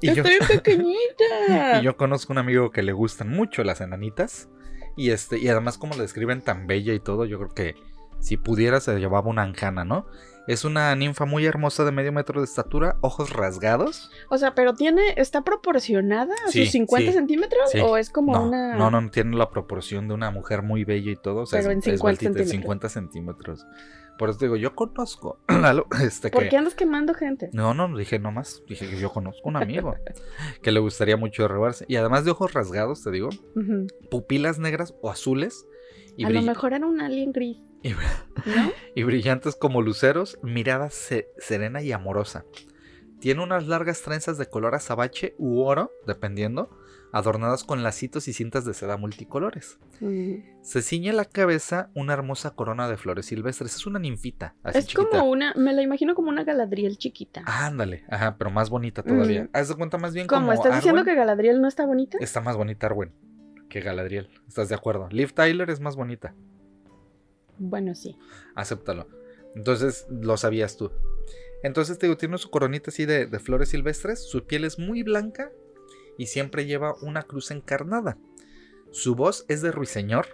Y yo, Estoy pequeñita. y yo conozco un amigo que le gustan mucho las enanitas. Y este, y además como la describen tan bella y todo, yo creo que si pudiera se llevaba una anjana, ¿no? Es una ninfa muy hermosa de medio metro de estatura, ojos rasgados. O sea, pero tiene, ¿está proporcionada a Sí, sus 50 sí, centímetros? sí. ¿O es como no, una.? no, no, tiene la proporción de una mujer muy bella y todo. O sea, Pero es- en es 50 bajita, de centímetros. 50 centímetros. Por eso digo, yo conozco. Lalo, este, ¿Por que- qué andas quemando gente? No, no, dije nomás. Dije que yo conozco un amigo que le gustaría mucho robarse. Y además de ojos rasgados, te digo, pupilas negras o azules. Y A lo mejor era un alien gris. Y, ¿no? y brillantes como luceros, mirada se- serena y amorosa. Tiene unas largas trenzas de color azabache u oro, dependiendo, adornadas con lacitos y cintas de seda multicolores. Mm. Se ciñe la cabeza una hermosa corona de flores silvestres. Es una ninfita, así Es chiquita. como una, me la imagino como una Galadriel chiquita. Ándale, ajá, pero más bonita todavía. Mm. Haz de cuenta más bien como ¿Cómo? ¿Estás diciendo que Galadriel no está bonita? Está más bonita Arwen que Galadriel. ¿Estás de acuerdo? Liv Tyler es más bonita. Bueno, sí. Acéptalo. Entonces, lo sabías tú. Entonces, te digo, tiene su coronita así de, de flores silvestres. Su piel es muy blanca y siempre lleva una cruz encarnada. Su voz es de ruiseñor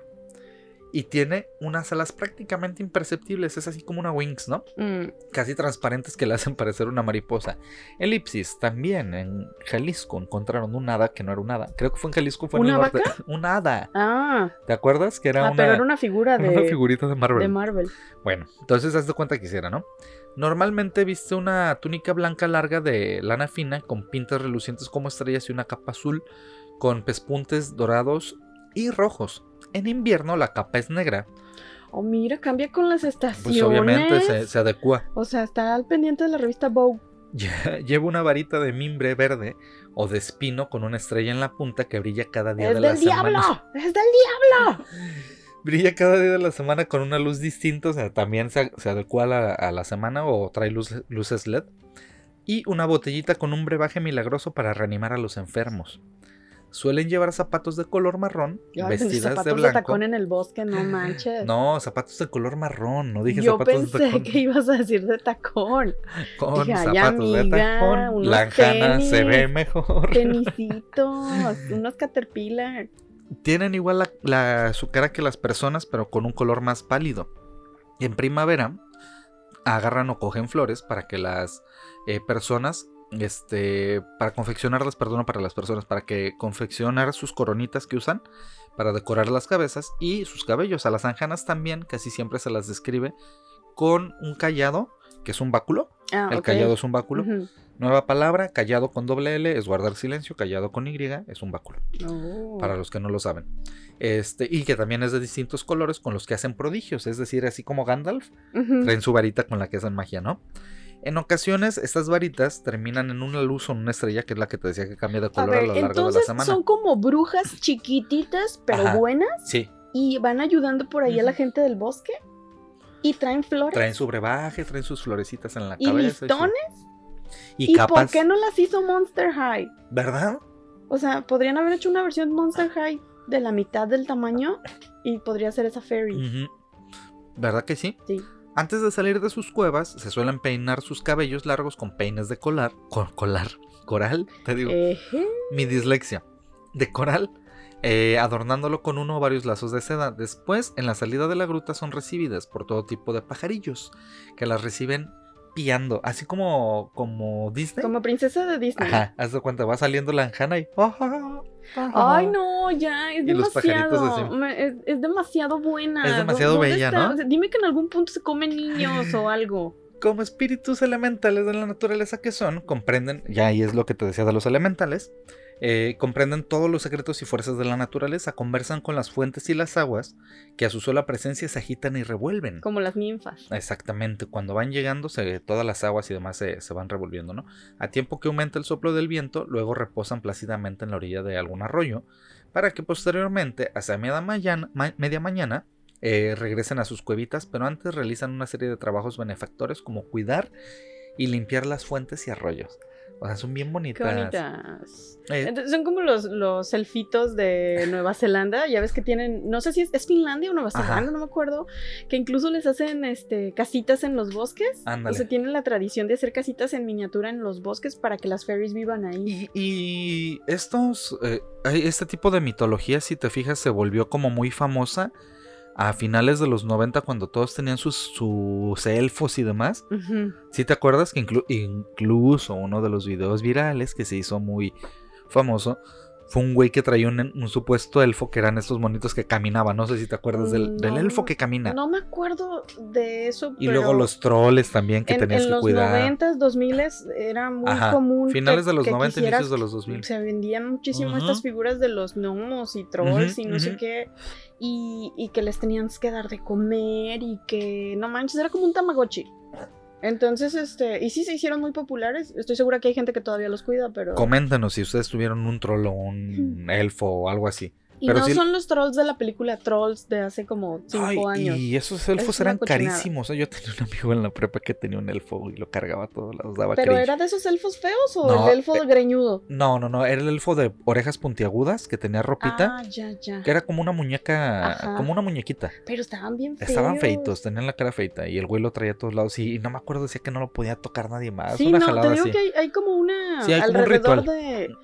y tiene unas alas prácticamente imperceptibles. Es así como una wings, ¿no? Mm. Casi transparentes que le hacen parecer una mariposa. Elipsis, también en Jalisco encontraron un hada que no era un hada. Creo que fue en Jalisco, fue en ¿Una el norte. vaca? Un hada. Ah, ¿Te acuerdas? Que era ah, una, pero era una figura de, una figurita de Marvel. de Marvel. Bueno, entonces haz de cuenta que hiciera, ¿no? Normalmente viste una túnica blanca larga de lana fina con pintas relucientes como estrellas y una capa azul con pespuntes dorados y rojos. En invierno la capa es negra, Oh, mira, cambia con las estaciones. pues obviamente se, se adecua. O sea, está al pendiente de la revista Vogue. Lle- Lleva una varita de mimbre verde o de espino con una estrella en la punta que brilla cada día ¡Es de la del diablo! semana. ¡Es del diablo! Brilla cada día de la semana con una luz distinta, o sea, también se, se adecua a la, a la semana o trae luz- luces LED. Y una botellita con un brebaje milagroso para reanimar a los enfermos. Suelen llevar zapatos de color marrón, Ay, vestidas zapatos de de, blanco. tacón en el bosque, no manches. No, zapatos de color marrón, no dije Yo zapatos pensé de tacón. que ibas a decir de tacón. Con Dije, zapatos de amiga, tacón. unos La Hanna se ve mejor. Tenisitos, unos caterpillar. Tienen igual la, la- su cara que las personas, pero con un color más pálido. Y en primavera agarran o cogen flores para que las eh, personas, este, para confeccionarlas, perdón, para las personas, para que confeccionar sus coronitas que usan para decorar las cabezas y sus cabellos. A las anjanas también casi siempre se las describe con un callado, que es un báculo. Ah, El callado es un báculo. Nueva palabra, callado con doble L es guardar silencio, callado con Y es un báculo Oh. para los que no lo saben. Este, y que también es de distintos colores con los que hacen prodigios, es decir, así como Gandalf, Ujú. traen su varita con la que hacen magia, ¿no? En ocasiones, estas varitas terminan en una luz o en una estrella, que es la que te decía que cambia de A color a, ver, lo largo de la entonces semana. son como brujas chiquititas, pero Ajá. buenas, Sí, y van ayudando por ahí a la gente del bosque. Y traen flores. traen su brebaje, traen sus florecitas en la ¿Y cabeza. listones? Y, ¿Y capas, por qué no las hizo Monster High? ¿verdad? O sea, podrían haber hecho una versión Monster High de la mitad del tamaño y podría ser esa fairy. ¿Verdad que sí? Sí. Antes de salir de sus cuevas, se suelen peinar sus cabellos largos con peines de colar. Con colar. Coral, te digo. Mi dislexia. De coral, eh, adornándolo con uno o varios lazos de seda. Después, en la salida de la gruta, son recibidas por todo tipo de pajarillos que las reciben piando, así como, como Disney. Como princesa de Disney. Ajá, haz de cuenta, va saliendo la anjana y. Ay, no, ya, es Y demasiado. Es, es demasiado buena. Es demasiado ¿Dónde bella, está? ¿no? O sea, dime que en algún punto se comen niños o algo. Como espíritus elementales de la naturaleza que son, comprenden, ya ahí es lo que te decía de los elementales, eh, comprenden todos los secretos y fuerzas de la naturaleza, conversan con las fuentes y las aguas que a su sola presencia se agitan y revuelven. Como las ninfas. Exactamente, cuando van llegando, se- todas las aguas y demás se, se van revolviendo, ¿no? A tiempo que aumenta el soplo del viento, luego reposan plácidamente en la orilla de algún arroyo, para que posteriormente, hacia media mañana, ma- media mañana, eh, regresen a sus cuevitas, pero antes realizan una serie de trabajos benefactores como cuidar y limpiar las fuentes y arroyos. O sea, son bien Qué bonitas. bonitas. Eh, Entonces, son como los, los elfitos de Nueva Zelanda. Ya ves que tienen, no sé si es, es Finlandia o Nueva Ajá. Zelanda, no me acuerdo. Que incluso les hacen este, casitas en los bosques. Ándale. O sea, tienen la tradición de hacer casitas en miniatura en los bosques para que las fairies vivan ahí. Y, y estos, eh, este tipo de mitología, si te fijas, se volvió como muy famosa a finales de los 90 cuando todos tenían sus, sus elfos y demás. Si te acuerdas que inclu- incluso uno de los videos virales que se hizo muy famoso fue un güey que traía un, un supuesto elfo que eran estos monitos que caminaban. No sé si te acuerdas del, del No, elfo que camina. No me acuerdo de eso. y pero luego los troles también que en, tenías en que los cuidar. 90s, 2000 era muy Ajá, común. Finales que- de los que 90, quisieras- inicios de los 2000. Se vendían muchísimo estas figuras de los gnomos y trolls y no sé qué. Y, y que les tenían que dar de comer y que no manches, era como un tamagotchi. Entonces, este, y sí se hicieron muy populares. Estoy segura que hay gente que todavía los cuida, pero. Coméntanos si ustedes tuvieron un troll o un elfo o algo así. Y pero no son los trolls de la película Trolls de hace como cinco Ay, años. Y esos Es elfos eran carísimos. ¿eh? Yo tenía un amigo en la prepa que tenía un elfo y lo cargaba a todos lados, daba ¿Pero cringe. era de esos elfos feos o No, el elfo eh, greñudo? No, no, no, era el elfo de orejas puntiagudas que tenía ropita, Ah, ya, ya. que era como una muñeca, Ajá. como una muñequita. Pero estaban bien feos. Estaban feitos, tenían la cara feita y el güey lo traía a todos lados y, y no me acuerdo, decía que no lo podía tocar nadie más. Sí, una no, jalada te digo así. que hay, hay como una. Sí, hay como un alrededor ritual. de.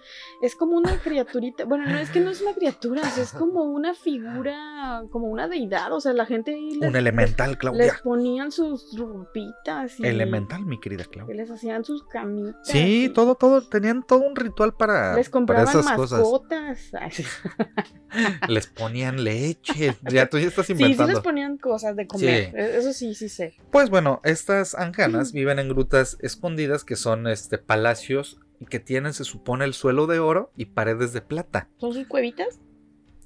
Es como una criaturita. Bueno, no es que no es una criatura, es como una figura, como una deidad. O sea, la gente les, Un elemental, les Claudia. ponían sus ropitas y. Elemental, mi querida Claudia. les hacían sus camitas. Sí, y todo, todo, tenían todo un ritual para, Les para compraban esas cosas. mascotas. Sí. Les ponían leche. Ya tú ya estás Sí, sí inventando. les ponían cosas de comer. Sí. E- Eso sí, sí sé. Pues bueno, estas anjanas viven en grutas escondidas que son este palacios y que tienen, se supone, el suelo de oro y paredes de plata. ¿Son sus cuevitas?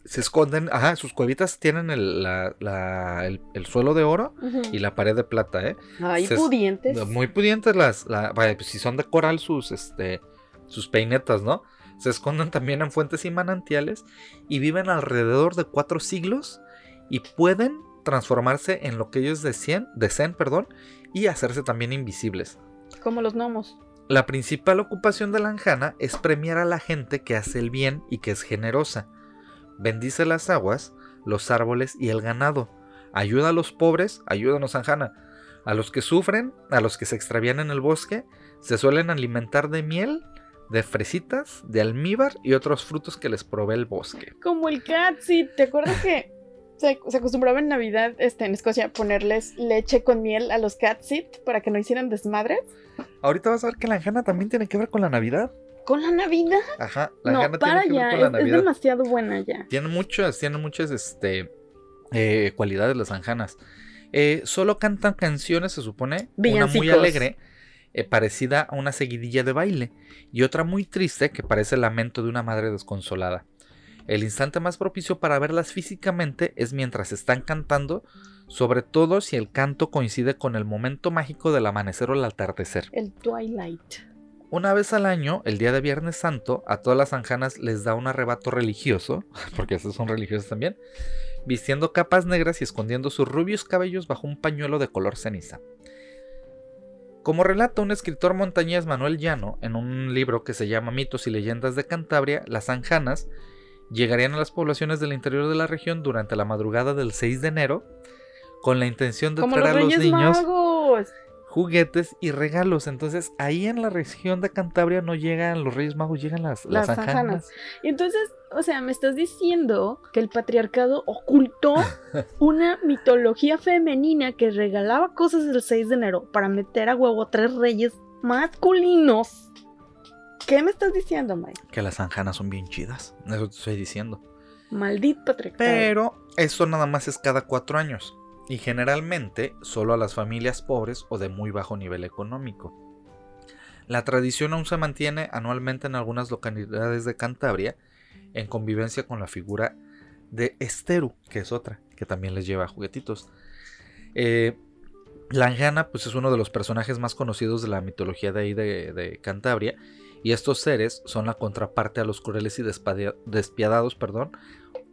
Se esconden, ajá, sus cuevitas tienen el, la- la- el- el suelo de oro y la pared de plata, ¿eh? Ay, se- pudientes. Muy pudientes las, la- vaya, pues si son de coral sus, este, sus peinetas, ¿no? Se esconden también en fuentes y manantiales y viven alrededor de cuatro siglos y pueden transformarse en lo que ellos deseen, deseen perdón, y hacerse también invisibles. Como los gnomos. La principal ocupación de la anjana es premiar a la gente que hace el bien y que es generosa. Bendice las aguas, los árboles y el ganado. Ayuda a los pobres, ayúdanos anjana. A los que sufren, a los que se extravían en el bosque, se suelen alimentar de miel, de fresitas, de almíbar y otros frutos que les provee el bosque. Como el catsit. ¿Te acuerdas que se, se acostumbraba en Navidad este, en Escocia ponerles leche con miel a los catsit para que no hicieran desmadre? Ahorita vas a ver que la anjana también tiene que ver con la Navidad. ¿Con la Navidad? Ajá, la no, para tiene que ver ya. con la Es, demasiado buena ya. Tienen muchas, tienen muchas este, eh, cualidades las anjanas. Eh, solo cantan canciones, se supone, una muy alegre, eh, parecida a una seguidilla de baile, y otra muy triste que parece el lamento de una madre desconsolada. El instante más propicio para verlas físicamente es mientras están cantando, sobre todo si el canto coincide con el momento mágico del amanecer o el atardecer. El Twilight. Una vez al año, el día de Viernes Santo, a todas las anjanas les da un arrebato religioso, porque estos son religiosos también, vistiendo capas negras y escondiendo sus rubios cabellos bajo un pañuelo de color ceniza. Como relata un escritor montañés Manuel Llano en un libro que se llama Mitos y Leyendas de Cantabria, las anjanas llegarían a las poblaciones del interior de la región durante la madrugada del 6 de enero con la intención de Como los traer a los niños Magos. Juguetes y regalos. Entonces, ahí en la región de Cantabria no llegan los Reyes Magos, llegan las, las, Las anjanas. anjanas. Y entonces, o sea, me estás diciendo que el patriarcado ocultó una mitología femenina que regalaba cosas el 6 de enero para meter a huevo a tres reyes masculinos. ¿Qué me estás diciendo, Mike? Que las anjanas son bien chidas. Eso te estoy diciendo. Maldito patriarcado. Pero eso nada más es cada cuatro años. Y generalmente solo a las familias pobres o de muy bajo nivel económico. La tradición aún se mantiene anualmente en algunas localidades de Cantabria en convivencia con la figura de Esteru, que es otra, que también les lleva juguetitos. Eh, la Anjana, pues es uno de los personajes más conocidos de la mitología de ahí de, Cantabria, y estos seres son la contraparte a los crueles y despiadados, perdón,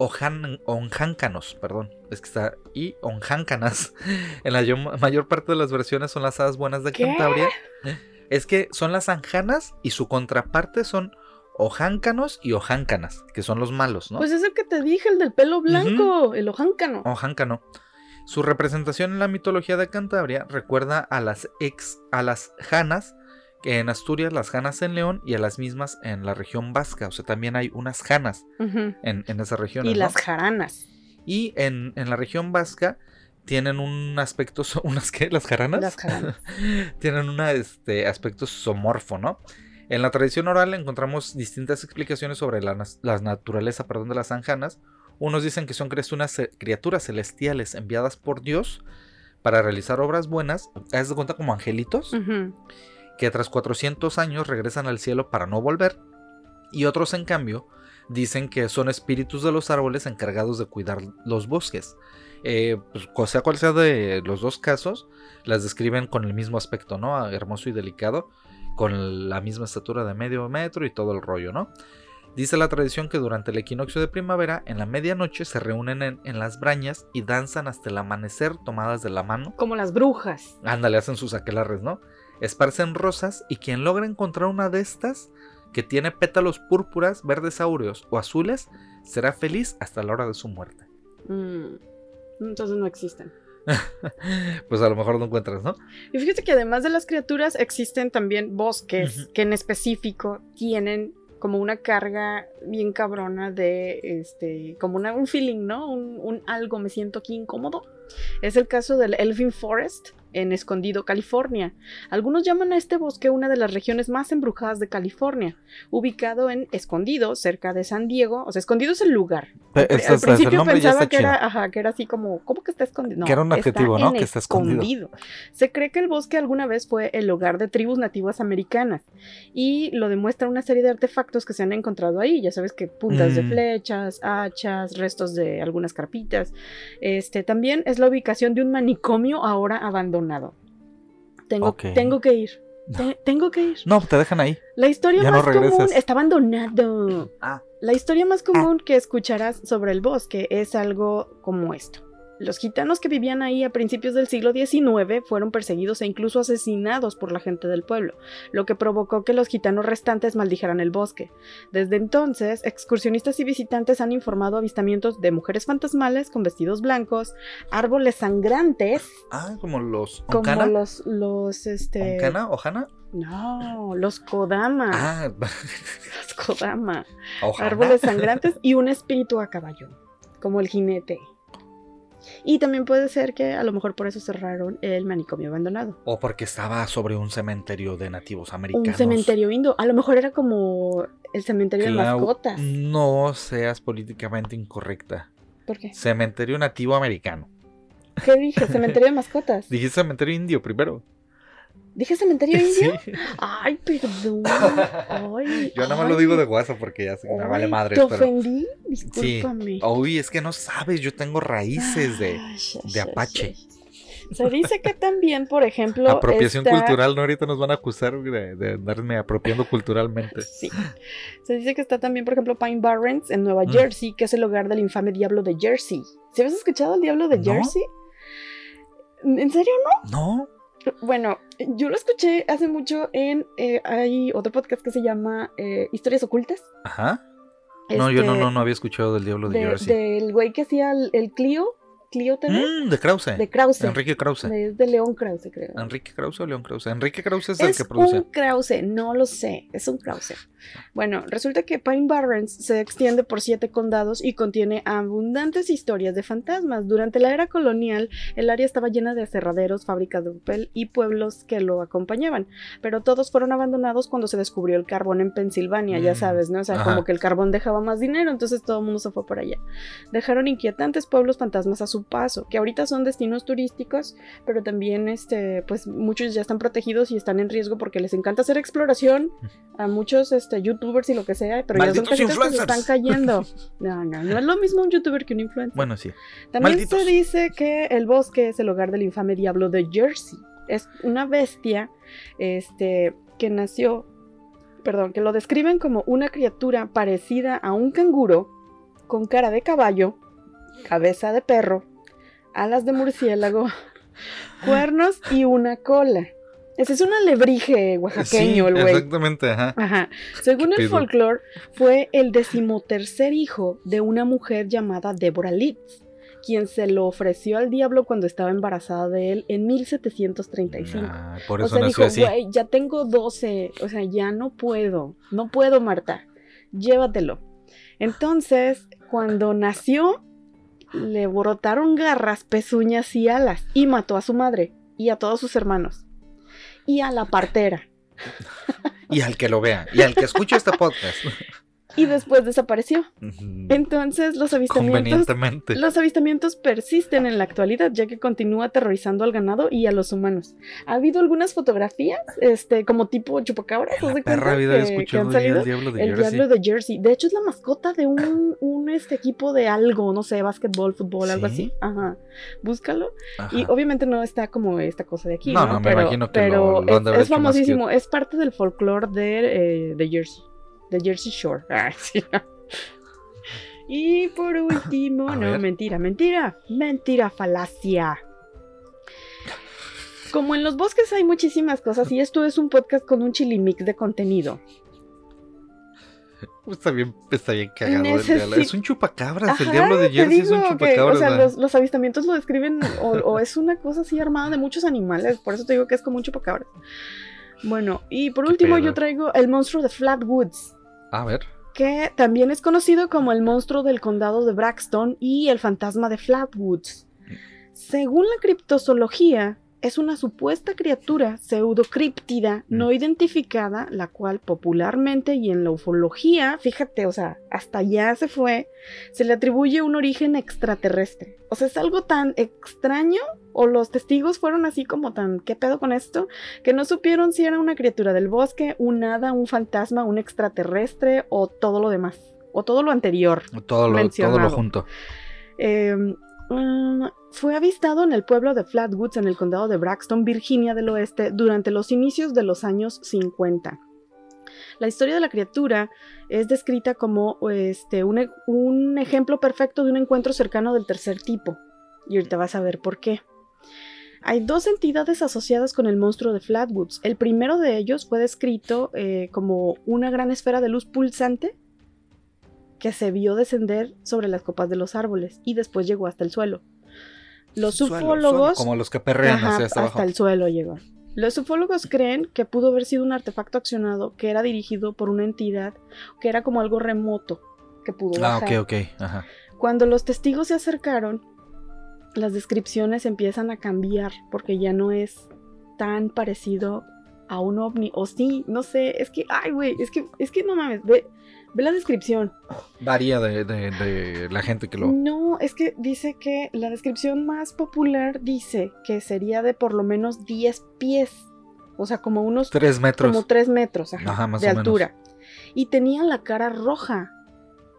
ojan- onjáncanos, perdón, es que está, y onjáncanas. En la yo- mayor parte de las versiones son las hadas buenas de ¿Qué? Cantabria. Es que son las anjanas y su contraparte son ojáncanos y ojáncanas, que son los malos, ¿no? Pues es el que te dije, el del pelo blanco, el ojáncano. Ojáncano. Su representación en la mitología de Cantabria recuerda a las ex a las janas que en Asturias, las janas en León y a las mismas en la región vasca. O sea, también hay unas janas en, en esa región. Y las jaranas. Y en, en la región vasca tienen un aspecto, ¿unas qué? ¿Las jaranas? Las jaranas. tienen un este, aspecto somorfo, ¿no? En la tradición oral encontramos distintas explicaciones sobre la, la naturaleza perdón, de las zanjanas. Unos dicen que son criaturas, criaturas celestiales enviadas por Dios para realizar obras buenas, haz de cuenta como angelitos, Ujú. Que tras 400 años regresan al cielo para no volver. Y otros, en cambio, dicen que son espíritus de los árboles encargados de cuidar los bosques. Eh, pues, sea cual sea de los dos casos, las describen con el mismo aspecto, ¿no? Hermoso y delicado, con la misma estatura de medio metro y todo el rollo, ¿no? Dice la tradición que durante el equinoccio de primavera, en la medianoche, se reúnen en, en las brañas y danzan hasta el amanecer tomadas de la mano Como las brujas. Ándale, hacen sus aquelarres, ¿no? Esparcen rosas y quien logra encontrar una de estas, que tiene pétalos púrpuras, verdes áureos o azules, será feliz hasta la hora de su muerte. Mm. Entonces no existen. pues a lo mejor no encuentras, ¿no? Y fíjate que además de las criaturas existen también bosques que en específico tienen como una carga bien cabrona de este, como una- un feeling, ¿no? Un, un algo, me siento aquí incómodo. Es el caso del Elfin Forest en Escondido, California. Algunos llaman a este bosque una de las regiones más embrujadas de California, ubicado en Escondido, cerca de San Diego. O sea, Escondido es el lugar. Al, pri- al principio pensaba que era, ajá, que era así como, ¿cómo que está escondido? No, Que era un adjetivo, ¿no? Que está escondido. Se cree que el bosque alguna vez fue el hogar de tribus nativas americanas y lo demuestra una serie de artefactos que se han encontrado ahí. Ya sabes que puntas de Mm. flechas, hachas, restos de algunas carpitas. Este también es la ubicación de un manicomio ahora abandonado. Tengo, que ir. Te- tengo que ir. No, te dejan ahí. La historia Ya no más común está abandonado. Ah. La historia más común que escucharás sobre el bosque es algo como esto. Los gitanos que vivían ahí a principios del siglo XIX fueron perseguidos e incluso asesinados por la gente del pueblo, lo que provocó que los gitanos restantes maldijeran el bosque. Desde entonces, excursionistas y visitantes han informado avistamientos de mujeres fantasmales con vestidos blancos, árboles sangrantes, Ah, como los como los, los, este... ¿Oncana? ¿Ojana? No, los Kodama. Ah, Los Kodama. Ojana. árboles sangrantes y un espíritu a caballo, como el jinete. Y también puede ser que a lo mejor por eso cerraron el manicomio abandonado. O porque estaba sobre un cementerio de nativos americanos. Un cementerio indio. A lo mejor era como el cementerio de mascotas. No seas políticamente incorrecta. ¿Por qué? Cementerio nativo americano. ¿Qué dije? Cementerio de mascotas. Dijiste cementerio indio primero. ¿Dije cementerio indio? Sí. Ay, perdón. Ay, Yo nada más ay. lo digo de guasa porque ya que me vale madre. ¿Te pero... ofendí? Discúlpame. Uy, es que no sabes, yo tengo raíces de Ay, ay, de Apache. Se dice que también, por ejemplo. apropiación está- cultural, ¿no? Ahorita nos van a acusar de, de andarme apropiando culturalmente. Sí. Se dice que está también, por ejemplo, Pine Barrens en Nueva Mm. Jersey, que es el hogar del infame Diablo de Jersey. ¿Se habías escuchado el Diablo de No. Jersey? ¿En serio No, no? Bueno, yo lo escuché hace mucho en. eh, hay otro podcast que se llama eh, Historias Ocultas. ajá. No, yo no, Este, no, no había escuchado del Diablo de, de- Jersey. Del güey que hacía el, el Clio, Clio TV, Mm, de Krause. de Krause. Enrique Krause. De- Es de León Krause, creo. Enrique Krause o León Krause. Enrique Krause es, el Es que produce. un Krause, no lo sé, es un Krause. Bueno, resulta que Pine Barrens se extiende por siete condados y contiene abundantes historias de fantasmas. Durante la era colonial, el área estaba llena de aserraderos, fábricas de papel y pueblos que lo acompañaban, pero todos fueron abandonados cuando se descubrió el carbón en Pensilvania, ya Mm, sabes, ¿no? O sea, ajá. como que el carbón dejaba más dinero, entonces todo el mundo se fue por allá. Dejaron inquietantes pueblos fantasmas a su paso, que ahorita son destinos turísticos, pero también este pues muchos ya están protegidos y están en riesgo porque les encanta hacer exploración a muchos este youtubers y lo que sea pero ¡Malditos ya son casitas que se están cayendo no no no es lo mismo un youtuber que un influencer Bueno, sí. también malditos. se dice que el bosque es el hogar del infame diablo de Jersey es una bestia este que nació perdón que lo describen como una criatura parecida a un canguro con cara de caballo cabeza de perro alas de murciélago, cuernos y una cola. Ese es un alebrije oaxaqueño, Sí, el güey. Exactamente, ajá. Ajá. Según ¿Qué el folclore, fue el decimotercer hijo de una mujer llamada Deborah Litz, quien se lo ofreció al diablo cuando estaba embarazada de él en 1735. Ah, por o eso sea, nació dijo, así. güey, ya tengo 12, o sea, ya no puedo, no puedo, Marta, llévatelo. Entonces, cuando nació, le brotaron garras, pezuñas y alas y mató a su madre y a todos sus hermanos y a la partera. Y al que lo vea, y al que escuche este podcast. y después desapareció. Entonces los avistamientos, los avistamientos persisten en la actualidad, ya que continúa aterrorizando al ganado y a los humanos. Ha habido algunas fotografías, este, como tipo chupacabras, que- han salido. el diablo de El Jersey. diablo de Jersey. De hecho, es la mascota de un, un este equipo de algo, no sé, básquetbol, fútbol, algo ¿Sí? así. Ajá. Búscalo. Ajá. Y obviamente no está como esta cosa de aquí. No, No, no, me pero, imagino que pero lo- lo es, es famosísimo. Es parte del folclore de, eh, de Jersey. De Jersey Shore. Sí. Y por último, A no, ver. mentira, mentira. Mentira, falacia. Como en los bosques hay muchísimas cosas y esto es un podcast con un chilimix de contenido. Está bien, está bien cagado. el diablo. Es un chupacabras. el Ajá, diablo de Jersey es un que, chupacabras. o sea, los, los avistamientos lo describen o, o es una cosa así armada de muchos animales, por eso te digo que es como un chupacabras. Bueno, y por Qué último pedo. yo traigo el monstruo de Flatwoods, A ver. que también es conocido como el monstruo del condado de Braxton y el fantasma de Flatwoods. Según la criptozoología, es una supuesta criatura pseudocríptida Mm. no identificada, la cual popularmente y en la ufología, fíjate, o sea, hasta allá se fue, se le atribuye un origen extraterrestre. O sea, es algo tan extraño, o los testigos fueron así como tan, ¿qué pedo con esto? Que no supieron si era una criatura del bosque, un hada, un fantasma, un extraterrestre o todo lo demás, o todo lo anterior. Todo lo, todo lo junto. Eh, mm, fue avistado en el pueblo de Flatwoods, en el condado de Braxton, Virginia del Oeste, durante los inicios de los años 50. La historia de la criatura es descrita como este, un, e- un ejemplo perfecto de un encuentro cercano del tercer tipo. Y ahorita vas a ver por qué. Hay dos entidades asociadas con el monstruo de Flatwoods. El primero de ellos fue descrito eh, como una gran esfera de luz pulsante que se vio descender sobre las copas de los árboles y después llegó hasta el suelo. Los ufólogos Como los que perrean Ajá, hacia hasta el suelo llegó. Los ufólogos creen que pudo haber sido un artefacto accionado que era dirigido por una entidad que era como algo remoto que pudo Ah, bajar. ok, ok. Ajá. Cuando los testigos se acercaron, las descripciones empiezan a cambiar porque ya no es tan parecido a un ovni. O sí, no sé, es que, ay, güey, es que, es que no mames, ve, ve la descripción. Varía de, de- de la gente que lo. No, es que dice que la descripción más popular dice que sería de por lo menos 10 pies. O sea, como unos Tres metros. como 3 metros ajá, Ajá, más de o menos. altura. Y tenía la cara roja,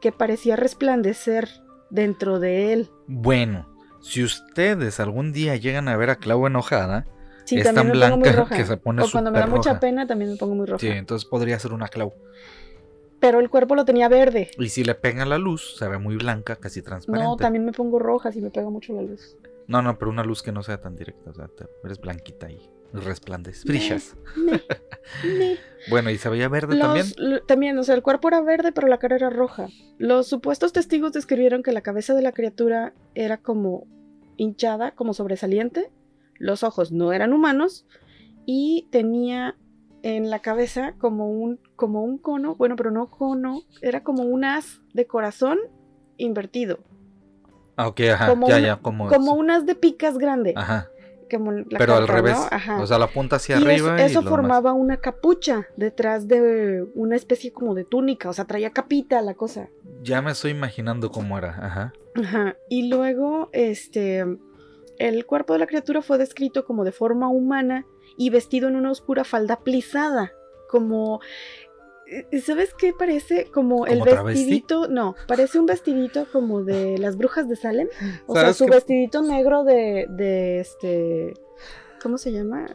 que parecía resplandecer dentro de él. Bueno, si ustedes algún día llegan a ver a Clau enojada, Sí, es tan muy blanca roja. que se pone o cuando me da mucha pena también me pongo muy roja. sí, entonces podría ser una Clau. Pero el cuerpo lo tenía verde. Y si le pega la luz, se ve muy blanca, casi transparente. No, también me pongo roja si me pega mucho la luz. No, no, pero una luz que no sea tan directa. O sea, te- eres blanquita y resplandes. Brillas. Me, me. Bueno, y se veía verde Los- también. también, o sea, el cuerpo era verde, pero la cara era roja. Los supuestos testigos describieron que la cabeza de la criatura era como hinchada, como sobresaliente. Los ojos no eran humanos y tenía en la cabeza como un, como un cono, bueno, pero no cono, era como un as de corazón invertido, Ah, ok, ajá. como ya, ya, como. como un as de picas grande. Ajá. como la Pero al revés. Ajá. O sea, la punta hacia y arriba. eso formaba una capucha detrás de una especie como de túnica, o sea, traía capita la cosa. Ya me estoy imaginando cómo era. Ajá. Ajá. Y luego, este, el cuerpo de la criatura fue descrito como de forma humana y vestido en una oscura falda plisada, como, ¿sabes qué parece? Como el vestidito, no, parece un vestidito como de las brujas de Salem, o sea, ¿Sabes su vestidito negro de, de este, ¿cómo se llama?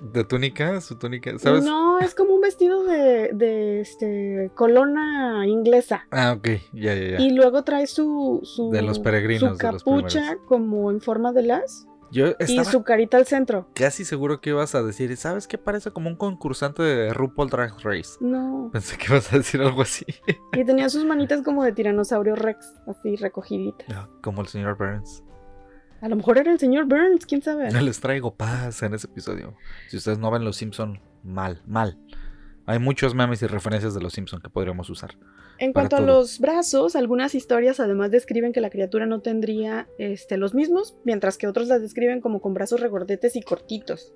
De túnica, su túnica. ¿Sabes? No, es como un vestido de, de este, colona inglesa. Ah, ok. Ya, ya, ya. Y luego trae su, su, De los peregrinos, su de los capucha como en forma de las Yo y su carita al centro. casi seguro que ibas a decir, ¿sabes qué? Parece como un concursante de RuPaul Drag Race. No. Pensé que ibas a decir algo así. Y tenía sus manitas como de tiranosaurio rex, así recogiditas. como el señor Burns. A lo mejor era el señor Burns, quién sabe. No les traigo paz en ese episodio. Si ustedes no ven Los Simpson, mal, mal. Hay muchos memes y referencias de Los Simpson que podríamos usar. En cuanto a los brazos, algunas historias además describen que la criatura no tendría este, los mismos, mientras que otros las describen como con brazos regordetes y cortitos,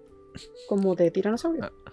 como de tiranosaurio. Ah.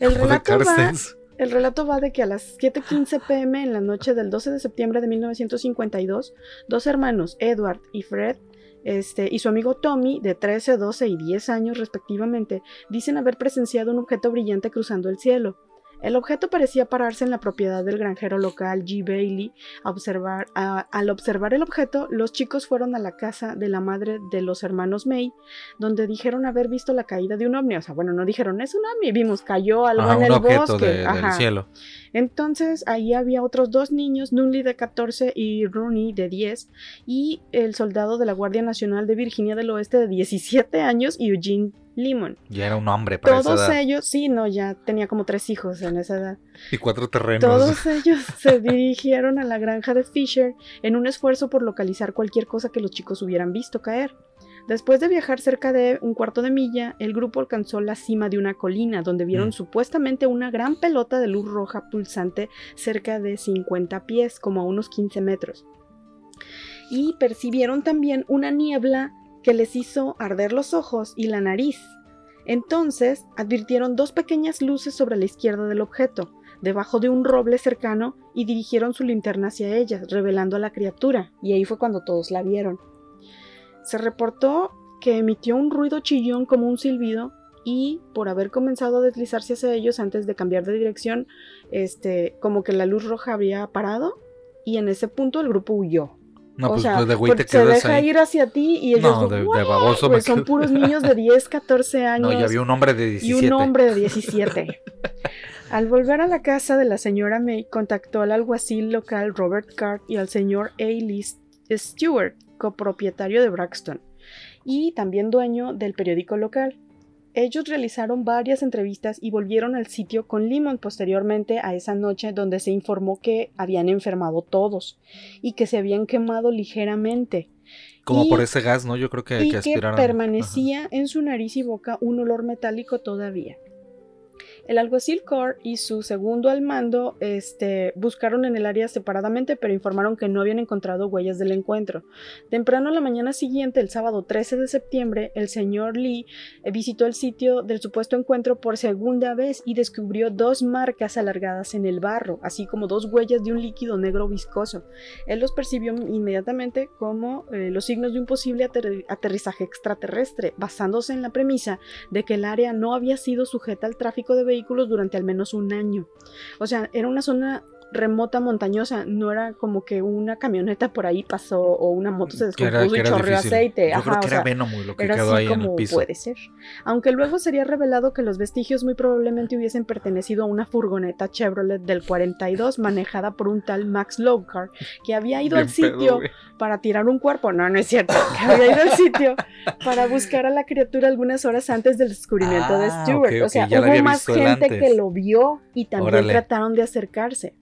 El relato, va, el relato va de que a las 7:15 pm en la noche del 12 de septiembre de 1952, dos hermanos, Edward y Fred, este, y su amigo Tommy, de 13, 12 y 10 años respectivamente, dicen haber presenciado un objeto brillante cruzando el cielo. El objeto parecía pararse en la propiedad del granjero local G. Bailey. A observar, a- al observar el objeto, los chicos fueron a la casa de la madre de los hermanos May, donde dijeron haber visto la caída de un ovni. O sea, bueno, no dijeron es un ovni, vimos, cayó algo Ajá, en el bosque. de- del Ajá. cielo. Entonces ahí había otros dos niños, Nunley de 14 y Rooney de 10, y el soldado de la Guardia Nacional de Virginia del Oeste de 17 años, Eugene Lemon. Ya era un hombre para Todos esa edad. ellos, sí, no, ya tenía como tres hijos en esa edad. Y cuatro terrenos. Todos ellos se dirigieron a la granja de Fisher en un esfuerzo por localizar cualquier cosa que los chicos hubieran visto caer. Después de viajar cerca de un cuarto de milla, el grupo alcanzó la cima de una colina donde vieron Mm. supuestamente una gran pelota de luz roja pulsante cerca de 50 pies, como a unos 15 metros. Y percibieron también una niebla que les hizo arder los ojos y la nariz. Entonces advirtieron dos pequeñas luces sobre la izquierda del objeto, debajo de un roble cercano, y dirigieron su linterna hacia ellas, revelando a la criatura, y ahí fue cuando todos la vieron. Se reportó que emitió un ruido chillón como un silbido y por haber comenzado a deslizarse hacia ellos antes de cambiar de dirección, este, como que la luz roja había parado y en ese punto el grupo huyó. No, o pues, sea, pues, de güey te porque se quedas deja ahí. ir hacia ti y ellos No, de, de baboso Pues son puros niños de 10, 14 años No, ya había un hombre de y 17. un hombre de 17. Al volver a la casa de la señora May, contactó al alguacil local Robert Card y al señor A. Lee Stewart, copropietario de Braxton, y también dueño del periódico local. Ellos realizaron varias entrevistas y volvieron al sitio con Limon posteriormente a esa noche donde se informó que habían enfermado todos y que se habían quemado ligeramente Como y- por ese gas, ¿no? Yo creo que, y que que permanecía en su nariz y boca un olor metálico todavía. El alguacil Core y su segundo al mando este, buscaron en el área separadamente, pero informaron que no habían encontrado huellas del encuentro. Temprano la mañana siguiente, el sábado 13 de septiembre, el señor Lee eh, visitó el sitio del supuesto encuentro por segunda vez y descubrió dos marcas alargadas en el barro, así como dos huellas de un líquido negro viscoso. Él los percibió inmediatamente como eh, los signos de un posible ater- aterrizaje extraterrestre, basándose en la premisa de que el área no había sido sujeta al tráfico de vehículos durante al menos un año. O sea, era una zona remota montañosa, no era como que una camioneta por ahí pasó o una moto se descompuso y chorreó aceite. Yo Ajá, creo o que sea, era Venom lo que quedó así ahí en como el piso. puede ser. Aunque luego sería revelado que los vestigios muy probablemente hubiesen pertenecido a una furgoneta Chevrolet del 42 manejada por un tal Max Lowcar que había ido Bien al sitio para tirar un cuerpo. No, no es cierto. Que había ido al sitio para buscar a la criatura algunas horas antes del descubrimiento de Ah, Stewart. o sea, hubo más gente antes. que lo vio y también Órale. trataron de acercarse.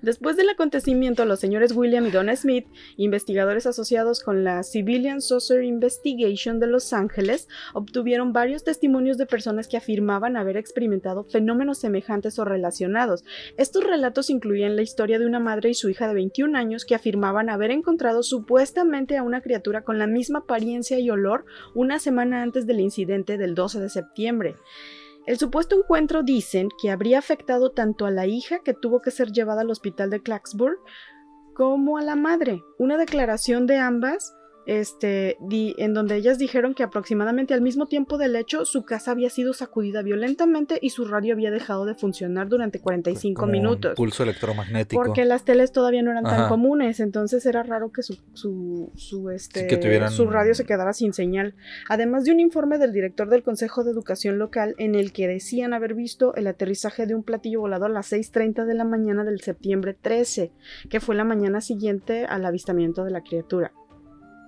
Después del acontecimiento, los señores William y Donna Smith, investigadores asociados con la Civilian Saucer Investigation de Los Ángeles, obtuvieron varios testimonios de personas que afirmaban haber experimentado fenómenos semejantes o relacionados. Estos relatos incluían la historia de una madre y su hija de 21 años que afirmaban haber encontrado supuestamente a una criatura con la misma apariencia y olor una semana antes del incidente del 12 de septiembre. El supuesto encuentro dicen que habría afectado tanto a la hija que tuvo que ser llevada al hospital de Clarksburg como a la madre. Una declaración de ambas este, di- en donde ellas dijeron que aproximadamente al mismo tiempo del hecho su casa había sido sacudida violentamente y su radio había dejado de funcionar durante 45 Como un minutos. Pulso electromagnético. Porque las teles todavía no eran tan comunes, entonces era raro que su, su, su, este, que tuvieran- su radio se quedara sin señal. Además de un informe del director del Consejo de Educación Local en el que decían haber visto el aterrizaje de un platillo volador a las 6.30 de la mañana del septiembre 13, que fue la mañana siguiente al avistamiento de la criatura.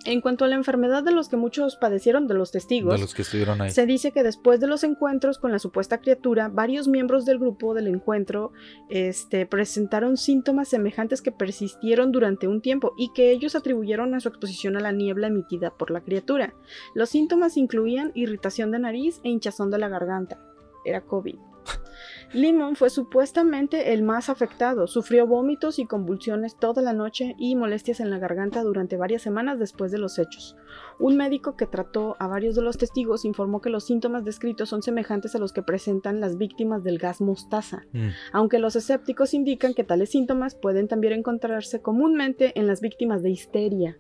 En cuanto a la enfermedad de los que muchos padecieron de los testigos, de los que estuvieron ahí. se dice que después de los encuentros con la supuesta criatura, varios miembros del grupo del encuentro este, presentaron síntomas semejantes que persistieron durante un tiempo y que ellos atribuyeron a su exposición a la niebla emitida por la criatura. Los síntomas incluían irritación de nariz e hinchazón de la garganta. Era COVID. Limon fue supuestamente el más afectado. Sufrió vómitos y convulsiones toda la noche y molestias en la garganta durante varias semanas después de los hechos. Un médico que trató a varios de los testigos informó que los síntomas descritos son semejantes a los que presentan las víctimas del gas mostaza, Mm. aunque los escépticos indican que tales síntomas pueden también encontrarse comúnmente en las víctimas de histeria.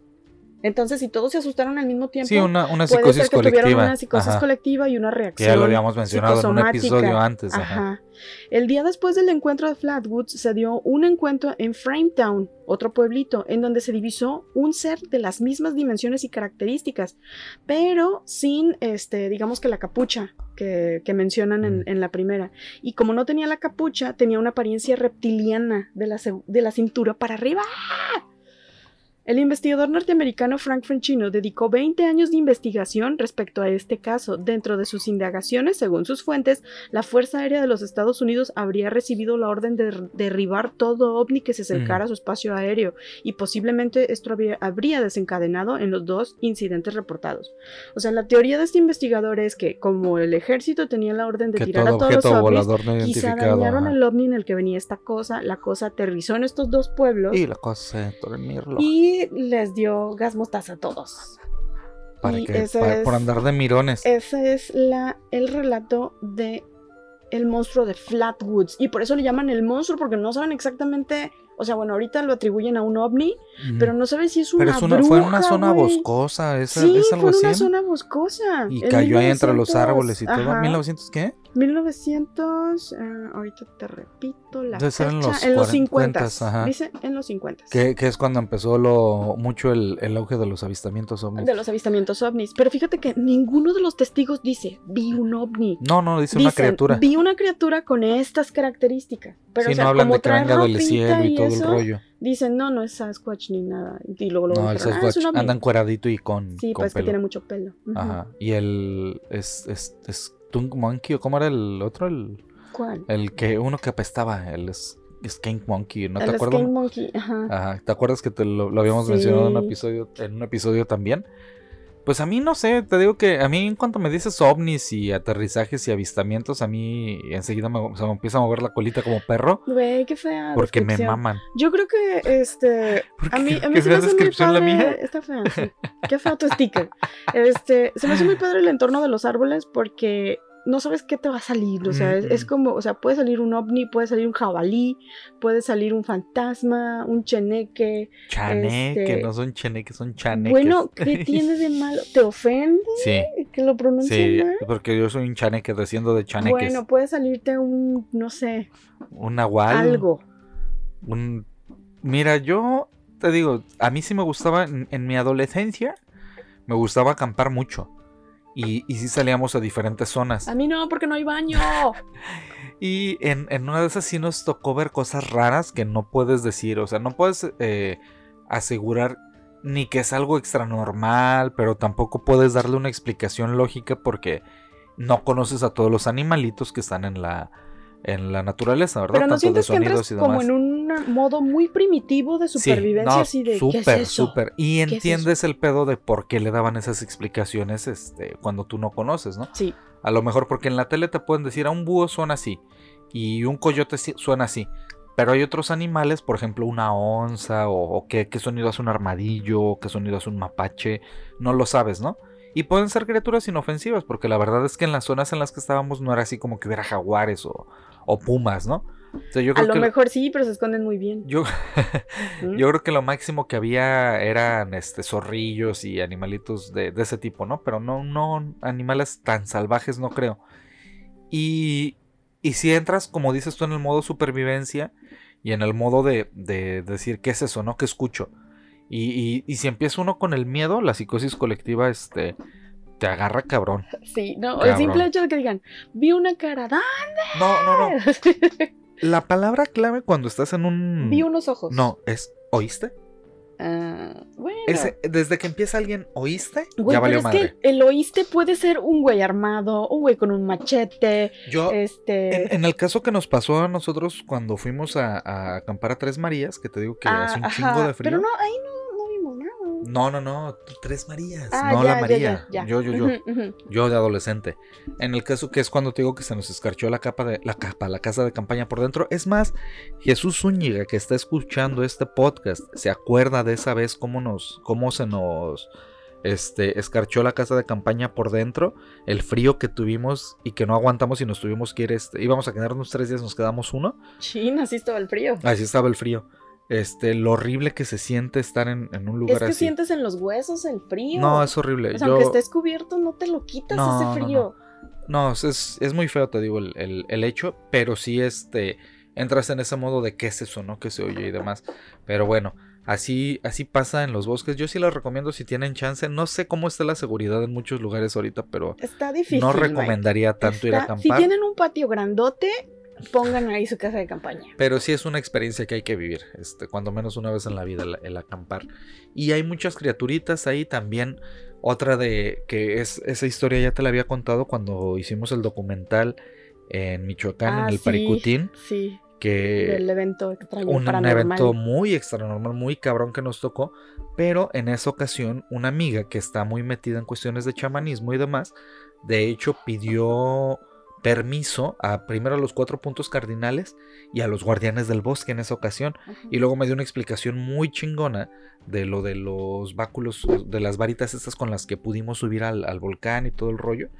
Entonces, si todos se asustaron al mismo tiempo, Sí, una, una puede ser psicosis que tuvieron colectiva. una psicosis Ajá. colectiva y una reacción. ya lo habíamos mencionado en un episodio antes. Ajá. Ajá. El día después del encuentro de Flatwoods se dio un encuentro en Frametown, otro pueblito, en donde se divisó un ser de las mismas dimensiones y características, pero sin, este, digamos que la capucha que, que mencionan en, Mm. en la primera. Y como no tenía la capucha, tenía una apariencia reptiliana de la, de la cintura para arriba. El investigador norteamericano Frank Franchino dedicó 20 años de investigación respecto a este caso. Dentro de sus indagaciones, según sus fuentes, la Fuerza Aérea de los Estados Unidos habría recibido la orden de der- derribar todo ovni que se acercara a su espacio aéreo y posiblemente esto habría, desencadenado en los dos incidentes reportados. O sea, la teoría de este investigador es que como el ejército tenía la orden de Que tirar todo a todos los ovnis, no quizá dañaron el ovni en el que venía esta cosa, la cosa aterrizó en estos dos pueblos Y la cosa se dormirlo. y les dio gas mostaza a todos. Para y que, es- por andar de mirones. Ese es la, el relato de el monstruo de Flatwoods. Y por eso le llaman el monstruo, porque no saben exactamente. O sea, bueno, ahorita lo atribuyen a un ovni, pero no saben si es una Pero es una, fue en una bruja, zona boscosa. ¿Es, Sí, es algo fue en una así? zona boscosa. Y cayó ahí entre los 1900, árboles y todo. ajá, ¿1900 qué? 1900, eh, ahorita te repito la Debe ser en fecha. los en los 40s, 50. ajá. Dice en los 50. Que, que es cuando empezó lo mucho el, el auge de los avistamientos ovnis. De los avistamientos ovnis. Pero fíjate que ninguno de los testigos dice, vi un ovni. No, no, dice una Dicen, criatura. Vi una criatura con estas características. Pero, sí, o sea, no hablan como de que venga del cielo y, y todo eso, el rollo. Dicen, no, no es Sasquatch ni nada. Y luego luego No, el dijeron, "Ah, es Sasquatch un ovni". anda encueradito y con, Sí, con pues que pelo. tiene mucho pelo. Ajá. Y el. Es, es, es Tunk Monkey, ¿o cómo era el otro? El, ¿Cuál? el que uno que apestaba, el es- Skink Monkey, ¿no te acuerdas? Monkey. Ajá. Ajá, ¿te acuerdas que te lo, lo habíamos mencionado en un episodio, en un episodio también? Pues a mí no sé, te digo que a mí en cuanto me dices ovnis y aterrizajes y avistamientos, a mí enseguida me, se me empieza a mover la colita como perro Güey, qué fea. porque me maman. Yo creo que este. ¿Por A mí, a mí ¿Qué se me fea hace muy la padre- mía? Está fea, sí. Qué feo tu sticker. Este, se me hace muy padre el entorno de los árboles porque no sabes qué te va a salir. O sea, es, es como, o sea, puede salir un ovni, puede salir un jabalí, puede salir un fantasma, un cheneque. Chaneque, este- no son cheneques, son chaneques. Bueno, ¿qué tiene de malo? ¿Te ofende Sí, que lo pronuncie sí, mal? porque yo soy un chaneque, desciendo de chaneques. Bueno, puede salirte un, no sé, un nahual. algo. Un... Mira, yo te digo, a mí sí me gustaba, en, en mi adolescencia, me gustaba acampar mucho. Y, y sí salíamos a diferentes zonas. A mí no, porque no hay baño. Y en, en una de esas sí nos tocó ver cosas raras que no puedes decir. O sea, no puedes eh, asegurar ni que es algo extra normal, pero tampoco puedes darle una explicación lógica porque no conoces a todos los animalitos que están en la, en la naturaleza, ¿verdad? Pero no Tanto de que entras y como demás. en un modo muy primitivo de Sí, supervivencia, no, así de ¿qué súper, es eso? súper. Y es entiendes el pedo de por qué le daban esas explicaciones este, cuando tú no conoces, ¿no? Sí, A lo mejor porque en la tele te pueden decir a un búho suena así y un coyote suena así. Pero hay otros animales, por ejemplo, una onza o, o qué, qué sonido hace un armadillo, o qué sonido hace un mapache, no lo sabes, ¿no? Y pueden ser criaturas inofensivas, porque la verdad es que en las zonas en las que estábamos no era así como que hubiera jaguares o, o pumas, ¿no? O sea, yo a lo mejor sí, pero se esconden muy bien. yo, ¿Mm? yo creo que lo máximo que había eran este zorrillos y animalitos de, de ese tipo, ¿no? Pero no, no animales tan salvajes, no creo. Y, y si entras, como dices tú, en el modo supervivencia y en el modo de, de decir qué es eso, ¿no? ¿Qué escucho? Y, y- y si empieza uno con el miedo, la psicosis colectiva, este, te agarra cabrón. Sí, no, el simple hecho de que digan, vi una cara, ¡ah! No, no, no. La palabra clave cuando estás en un... vi unos ojos. No, es ¿oíste? Ah, bueno. Ese- desde que empieza alguien, ¿oíste? Güey, ya pero valió es madre. que el oíste puede ser un güey armado, un güey con un machete, Yo, este... en, en el caso que nos pasó a nosotros cuando fuimos a, a acampar a Tres Marías, que te digo que ah, hace un ajá, chingo de frío. Pero no, ahí no, no. No, no, tres Marías. Ah, no ya, la María. ya, ya. Yo, yo, yo. Yo de adolescente. En el caso que es cuando te digo que se nos escarchó la capa de la capa, la casa de campaña por dentro. Es más, Jesús Zúñiga que está escuchando este podcast se acuerda de esa vez cómo nos, cómo se nos este, escarchó la casa de campaña por dentro, el frío que tuvimos y que no aguantamos y nos tuvimos que ir, este, íbamos a quedarnos tres días, nos quedamos uno. Chin, así estaba el frío. Así estaba el frío. Este, lo horrible que se siente estar en, en un lugar Es que así. sientes en los huesos el frío. No, es horrible. O sea, Yo- aunque estés cubierto, no te lo quitas No, ese no. frío. No, es, es muy feo, te digo, el, el- el hecho, pero sí este, entras en ese modo de qué es eso, ¿no? Que se oye y demás. Pero bueno, así, así pasa en los bosques. Yo sí les recomiendo si tienen chance. No sé cómo está la seguridad en muchos lugares ahorita, pero Está difícil. no Mike. recomendaría tanto ir a Está- Si acampar. tienen un patio grandote, pongan ahí su casa de campaña. Pero sí es una experiencia que hay que vivir, este, cuando menos una vez en la vida el, el acampar. Y hay muchas criaturitas ahí también. Otra de que es esa historia ya te la había contado cuando hicimos el documental en Michoacán, Ah, en el sí, Paricutín, Sí, que del evento extraño un, un evento muy extranormal, muy cabrón que nos tocó, pero en esa ocasión una amiga que está muy metida en cuestiones de chamanismo y demás, de hecho pidió permiso a primero a los cuatro puntos cardinales y a los guardianes del bosque en esa ocasión y luego me dio una explicación muy chingona de lo de los báculos, de las varitas estas con las que pudimos subir al, al volcán y todo el rollo.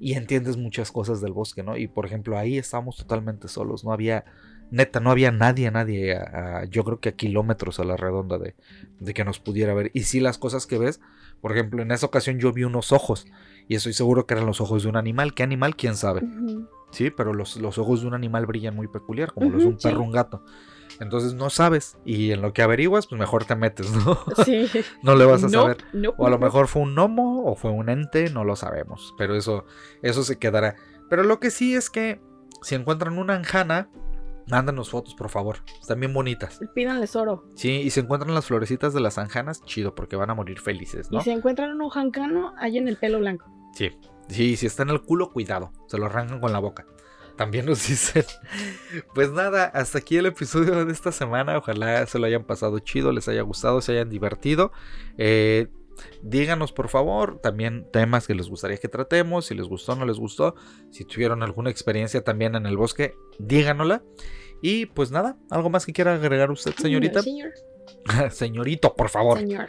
Y entiendes muchas cosas del bosque, ¿no? Y por ejemplo, ahí estábamos totalmente solos, no había, neta, no había nadie, nadie, a- a- yo creo que a kilómetros a la redonda de, de que nos pudiera ver. Y sí, las cosas que ves, por ejemplo, en esa ocasión yo vi unos ojos y estoy seguro que eran los ojos de un animal. ¿Qué animal? ¿Quién sabe? Sí, pero los, los ojos de un animal brillan muy peculiar, como los de un perro sí. o un gato. Entonces no sabes. Y en lo que averiguas, pues mejor te metes, ¿no? Sí. no le vas a saber. O a lo mejor fue un gnomo o fue un ente, no lo sabemos. Pero eso, eso se quedará. Pero lo que sí es que si encuentran una anjana, mándanos fotos, por favor. Están bien bonitas. Pídanles oro. Sí, y si encuentran las florecitas de las anjanas, chido, porque van a morir felices, ¿no? Y si encuentran un ojancano, hay en el pelo blanco. Sí. Sí, si está en el culo, cuidado. Se lo arrancan con la boca. También nos dicen. Pues nada, hasta aquí el episodio de esta semana. Ojalá se lo hayan pasado chido, les haya gustado, se hayan divertido. Eh, díganos por favor también temas que les gustaría que tratemos. Si les gustó o no les gustó. Si tuvieron alguna experiencia también en el bosque, díganosla. Y pues nada, ¿algo más que quiera agregar usted, señorita? Señor. Señorito, por favor. Señor.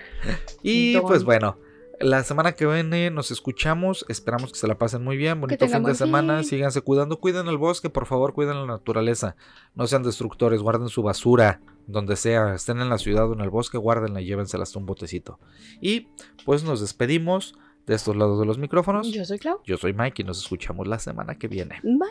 Y Don. pues bueno, la semana que viene nos escuchamos. Esperamos que se la pasen muy bien. Bonito fin de semana. Síganse cuidando. Cuiden el bosque, por favor. Cuiden la naturaleza. No sean destructores. Guarden su basura donde sea. Estén en la ciudad o en el bosque. Guárdenla y llévensela hasta un botecito. Y pues nos despedimos de estos lados de los micrófonos. Yo soy Clau. Yo soy Mike y nos escuchamos la semana que viene. Bye.